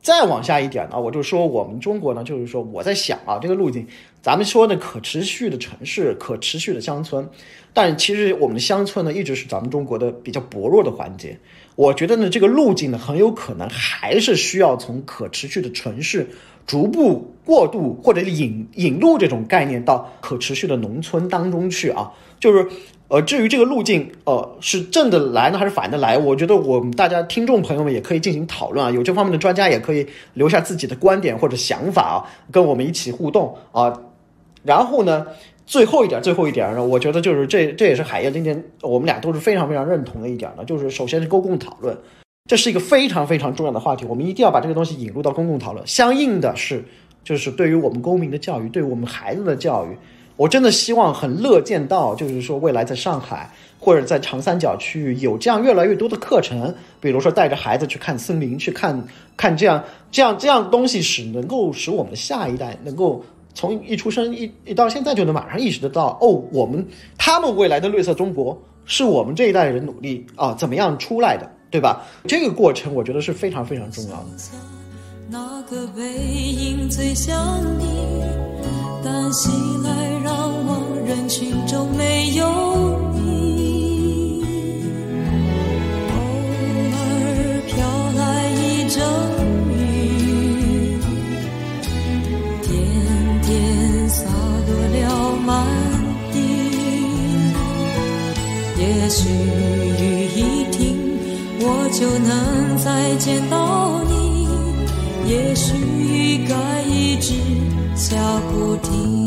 S3: 再往下一点呢，我就说我们中国呢，就是说我在想啊，这个路径，咱们说的可持续的城市，可持续的乡村，但其实我们的乡村呢，一直是咱们中国的比较薄弱的环节。我觉得呢，这个路径呢，很有可能还是需要从可持续的城市逐步过渡或者引引入这种概念到可持续的农村当中去啊。就是，呃，至于这个路径，呃，是正的来呢，还是反的来？我觉得我们大家听众朋友们也可以进行讨论啊，有这方面的专家也可以留下自己的观点或者想法啊，跟我们一起互动啊。然后呢？最后一点，最后一点呢，我觉得就是这，这也是海燕今天我们俩都是非常非常认同的一点呢，就是首先是公共讨论，这是一个非常非常重要的话题，我们一定要把这个东西引入到公共讨论。相应的是，就是对于我们公民的教育，对我们孩子的教育，我真的希望很乐见到，就是说未来在上海或者在长三角区域有这样越来越多的课程，比如说带着孩子去看森林，去看看这样这样这样东西，使能够使我们的下一代能够从一出生一一到现在就能马上意识得到，哦，我们他们未来的绿色中国是我们这一代人努力啊怎么样出来的，对吧？这个过程我觉得是非常非常重要的。
S4: 那个背影最像你，但醒来让望人群中没有你。偶尔飘来一阵雨，点点洒落了满地。也许雨一停，我就能再见到你。也许雨该一直脚步停